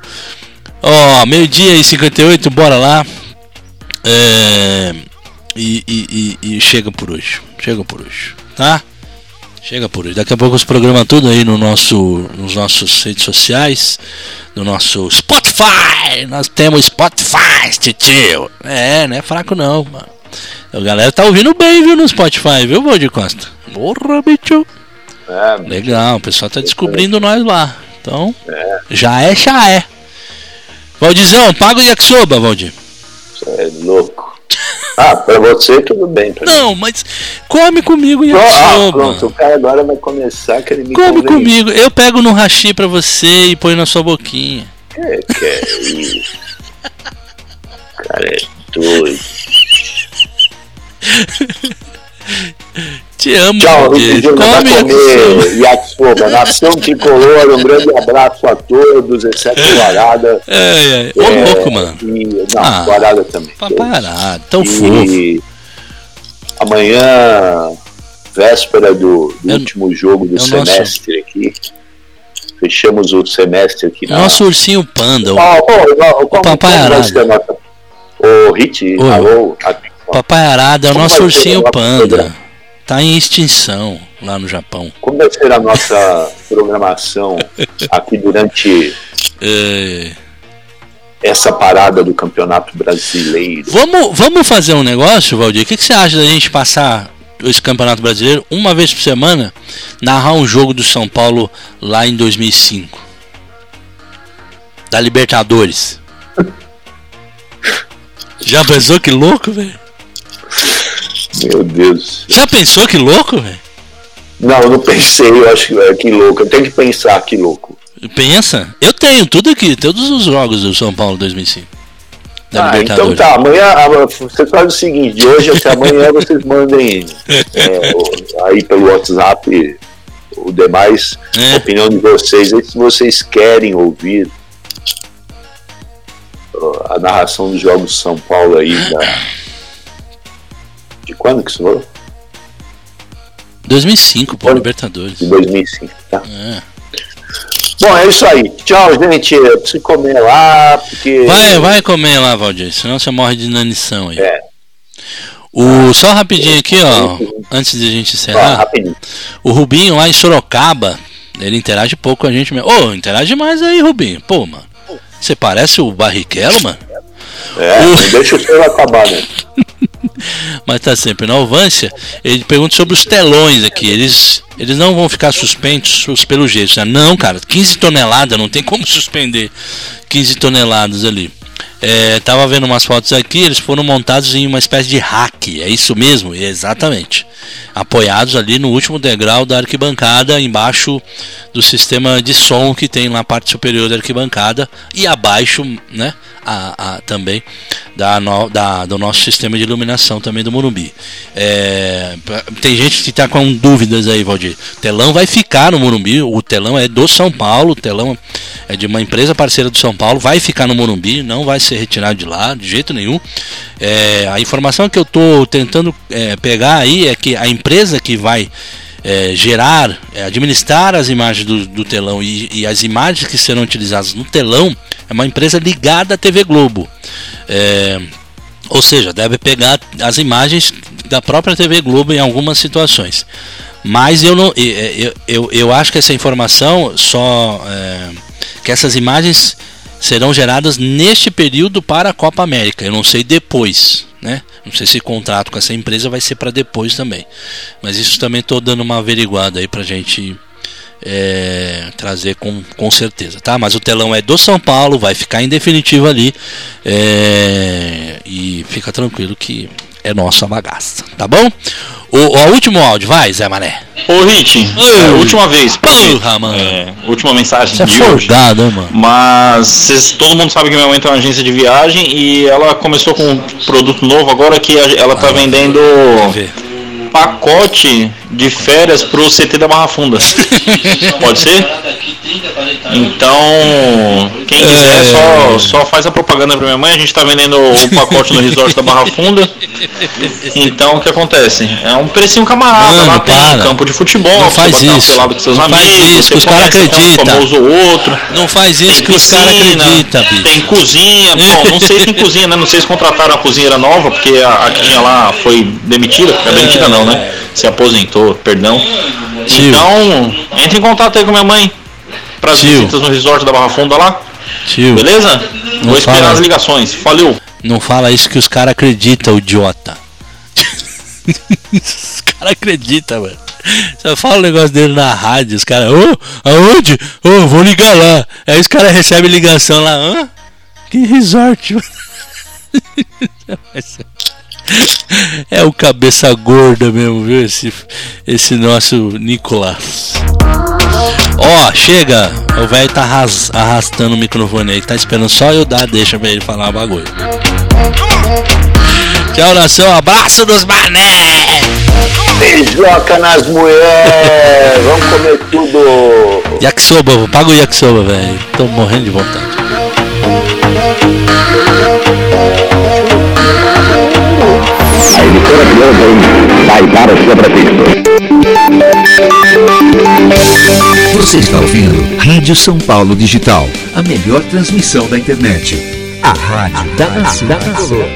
C: Ó, meio-dia e 58, bora lá. É, e, e, e, e chega por hoje. Chega por hoje, tá? Chega por hoje. Daqui a pouco os programas tudo aí no nosso, nos nossos redes sociais, no nosso Spotify. Nós temos Spotify, tio. É, não é fraco não, mano. A galera tá ouvindo bem, viu, no Spotify, viu, Valdir Costa? Porra, bicho.
D: É,
C: Legal, o pessoal tá descobrindo nós lá. Então,
D: é,
C: já é, já é. Valdizão, paga o yakisoba, Valdir.
D: você é louco. Ah, pra você tudo bem.
C: Não, mas come comigo
D: mim. Ah,
C: yakisoba.
D: pronto, o cara agora vai começar querer me
C: Come comigo, eu pego no hashi pra você e põe na sua boquinha.
D: Que que é isso? Cara é doido.
C: Te amo,
D: Tchau, vai
C: Come
D: comer
C: yakisoba.
D: Nação Tricolor, um grande abraço a todos, exceto o Arada.
C: É, é. Ô,
D: É,
C: louco, mano.
D: E, não,
C: Ah,
D: o Arada também.
C: Paparado, tão
D: e
C: fofo.
D: amanhã, véspera do, do último jogo do
C: é o nosso-
D: semestre aqui. Fechamos o semestre aqui na.
C: Nosso ursinho panda. o-
D: Ó, ó, ó, como-
C: Papai Arada.
D: Ô, Hit, alô.
C: Papai Arada é o nosso ursinho
D: o
C: panda.
D: Programa?
C: Tá em extinção lá no Japão.
D: Como vai ser a nossa programação aqui durante
C: É.
D: essa parada do Campeonato Brasileiro?
C: Vamos, vamos fazer um negócio, Valdir? O que, que você acha da gente passar esse Campeonato Brasileiro uma vez por semana, narrar um jogo do São Paulo lá em 2005? Da Libertadores. Já pensou que louco, velho?
D: Meu Deus.
C: Já pensou que louco, velho?
D: Não, não pensei, eu acho que, é, que louco. Eu tenho que pensar que louco.
C: Pensa? Eu tenho tudo aqui, todos os jogos do São Paulo 2005. Da
D: Ah, então tá, amanhã você faz o seguinte, de hoje até amanhã vocês mandem é, aí pelo WhatsApp o demais
C: É.
D: a opinião de vocês, aí se vocês querem ouvir a narração dos jogos de São Paulo aí da... De quando que isso foi?
C: 2005, pô, Libertadores.
D: De 2005, tá?
C: É.
D: Bom, é isso aí. Tchau, gente. Eu preciso comer lá, porque.
C: Vai, vai comer lá, Valdir, senão você morre de inanição aí.
D: É.
C: O, só rapidinho aqui, ó, antes de a gente encerrar. O Rubinho lá em Sorocaba, ele interage pouco com a gente mesmo. Ô, interage mais aí, Rubinho. Pô, mano. Você parece o Barrichello, mano?
D: É, não deixa o senhor acabar, né?
C: mas tá sempre na Alvância. Ele pergunta sobre os telões aqui. Eles, eles não vão ficar suspensos pelo jeito. né? Não, cara, 15 toneladas, não tem como suspender 15 toneladas ali. É, tava vendo umas fotos aqui, eles foram montados em uma espécie de rack, é isso mesmo? Exatamente. Apoiados ali no último degrau da arquibancada, embaixo do sistema de som que tem na parte superior da arquibancada e abaixo, né? A, a- também da, no- da- do nosso sistema de iluminação também do Morumbi. É, tem gente que está com dúvidas aí, Valdir. Telão vai ficar no Morumbi, o telão é do São Paulo, o telão é de uma empresa parceira do São Paulo, vai ficar no Morumbi, não vai ser retirado de lá, de jeito nenhum. É, a informação que eu estou tentando é, pegar aí é que a empresa que vai é, gerar, é, administrar as imagens do, do telão e, e as imagens que serão utilizadas no telão é uma empresa ligada à TV Globo. É, ou seja, deve pegar as imagens da própria TV Globo em algumas situações. Mas eu não, eu, eu, eu acho que essa informação só é, que essas imagens serão geradas neste período para a Copa América. Eu não sei depois, né? Não sei se o contrato com essa empresa vai ser para depois também. Mas isso também estou dando uma averiguada aí para gente é, trazer com, com certeza, tá? Mas o telão é do São Paulo, vai ficar em definitivo ali é, e fica tranquilo que é nossa bagaça, tá bom? O, o último áudio, vai, Zé Mané.
M: Ô Hit, é, última vez.
C: Porra, mano.
M: É, última mensagem
C: Você é
M: de hoje.
C: folgado, hein, mano?
M: Mas cês- todo mundo sabe que minha mãe tem uma agência de viagem e ela começou com um produto novo agora que a- ela tá vendendo pacote de férias pro CT da Barra Funda. Pode ser? Então, quem quiser só, só faz a propaganda pra minha mãe. A gente tá vendendo o pacote no resort da Barra Funda. Então, o que acontece? É um precinho camarada.
C: Mano,
M: lá tem
C: para.
M: campo de futebol,
C: Não
M: você
C: faz isso.
M: com seus
C: Não faz
M: amigos.
C: isso,
M: você
C: que os caras
M: até um
C: acreditam.
M: famoso ou outro.
C: Não faz isso
M: Tem
C: que os caras
M: piscina,
C: acreditam, bicho.
M: Tem cozinha. Bom, não sei se tem cozinha, né? Não sei se contrataram a cozinheira nova, porque a, a que tinha lá foi demitida. É demitida não, né? Se aposentou, perdão. Então, entre em contato aí com minha mãe para as
C: Tio.
M: visitas no resort da Barra Funda lá.
C: Tio.
M: Beleza?
C: Não
M: Vou esperar
C: fala.
M: as ligações. Valeu.
C: Não fala isso que os caras acreditam, idiota. os caras acreditam, mano. Você fala o negócio dele na rádio, os caras, ô, aonde? Ô, vou ligar lá. Aí os caras recebem ligação lá, hã? Que resort, mano. É o cabeça gorda mesmo, viu? Esse, esse nosso Nicolas. Ó, chega! O velho tá arras- arrastando o microfone aí, tá esperando só eu dar, deixa pra ele falar o bagulho. Tchau, nação, abraço dos mané!
D: Beijoca nas mulheres, vamos comer tudo.
C: Yakisoba, paga o yakisoba, velho. Tô morrendo de vontade.
A: A emissora que ouvem vai para o seu.
B: Você está ouvindo Rádio São Paulo Digital, a melhor transmissão da internet. A rádio da tricolor.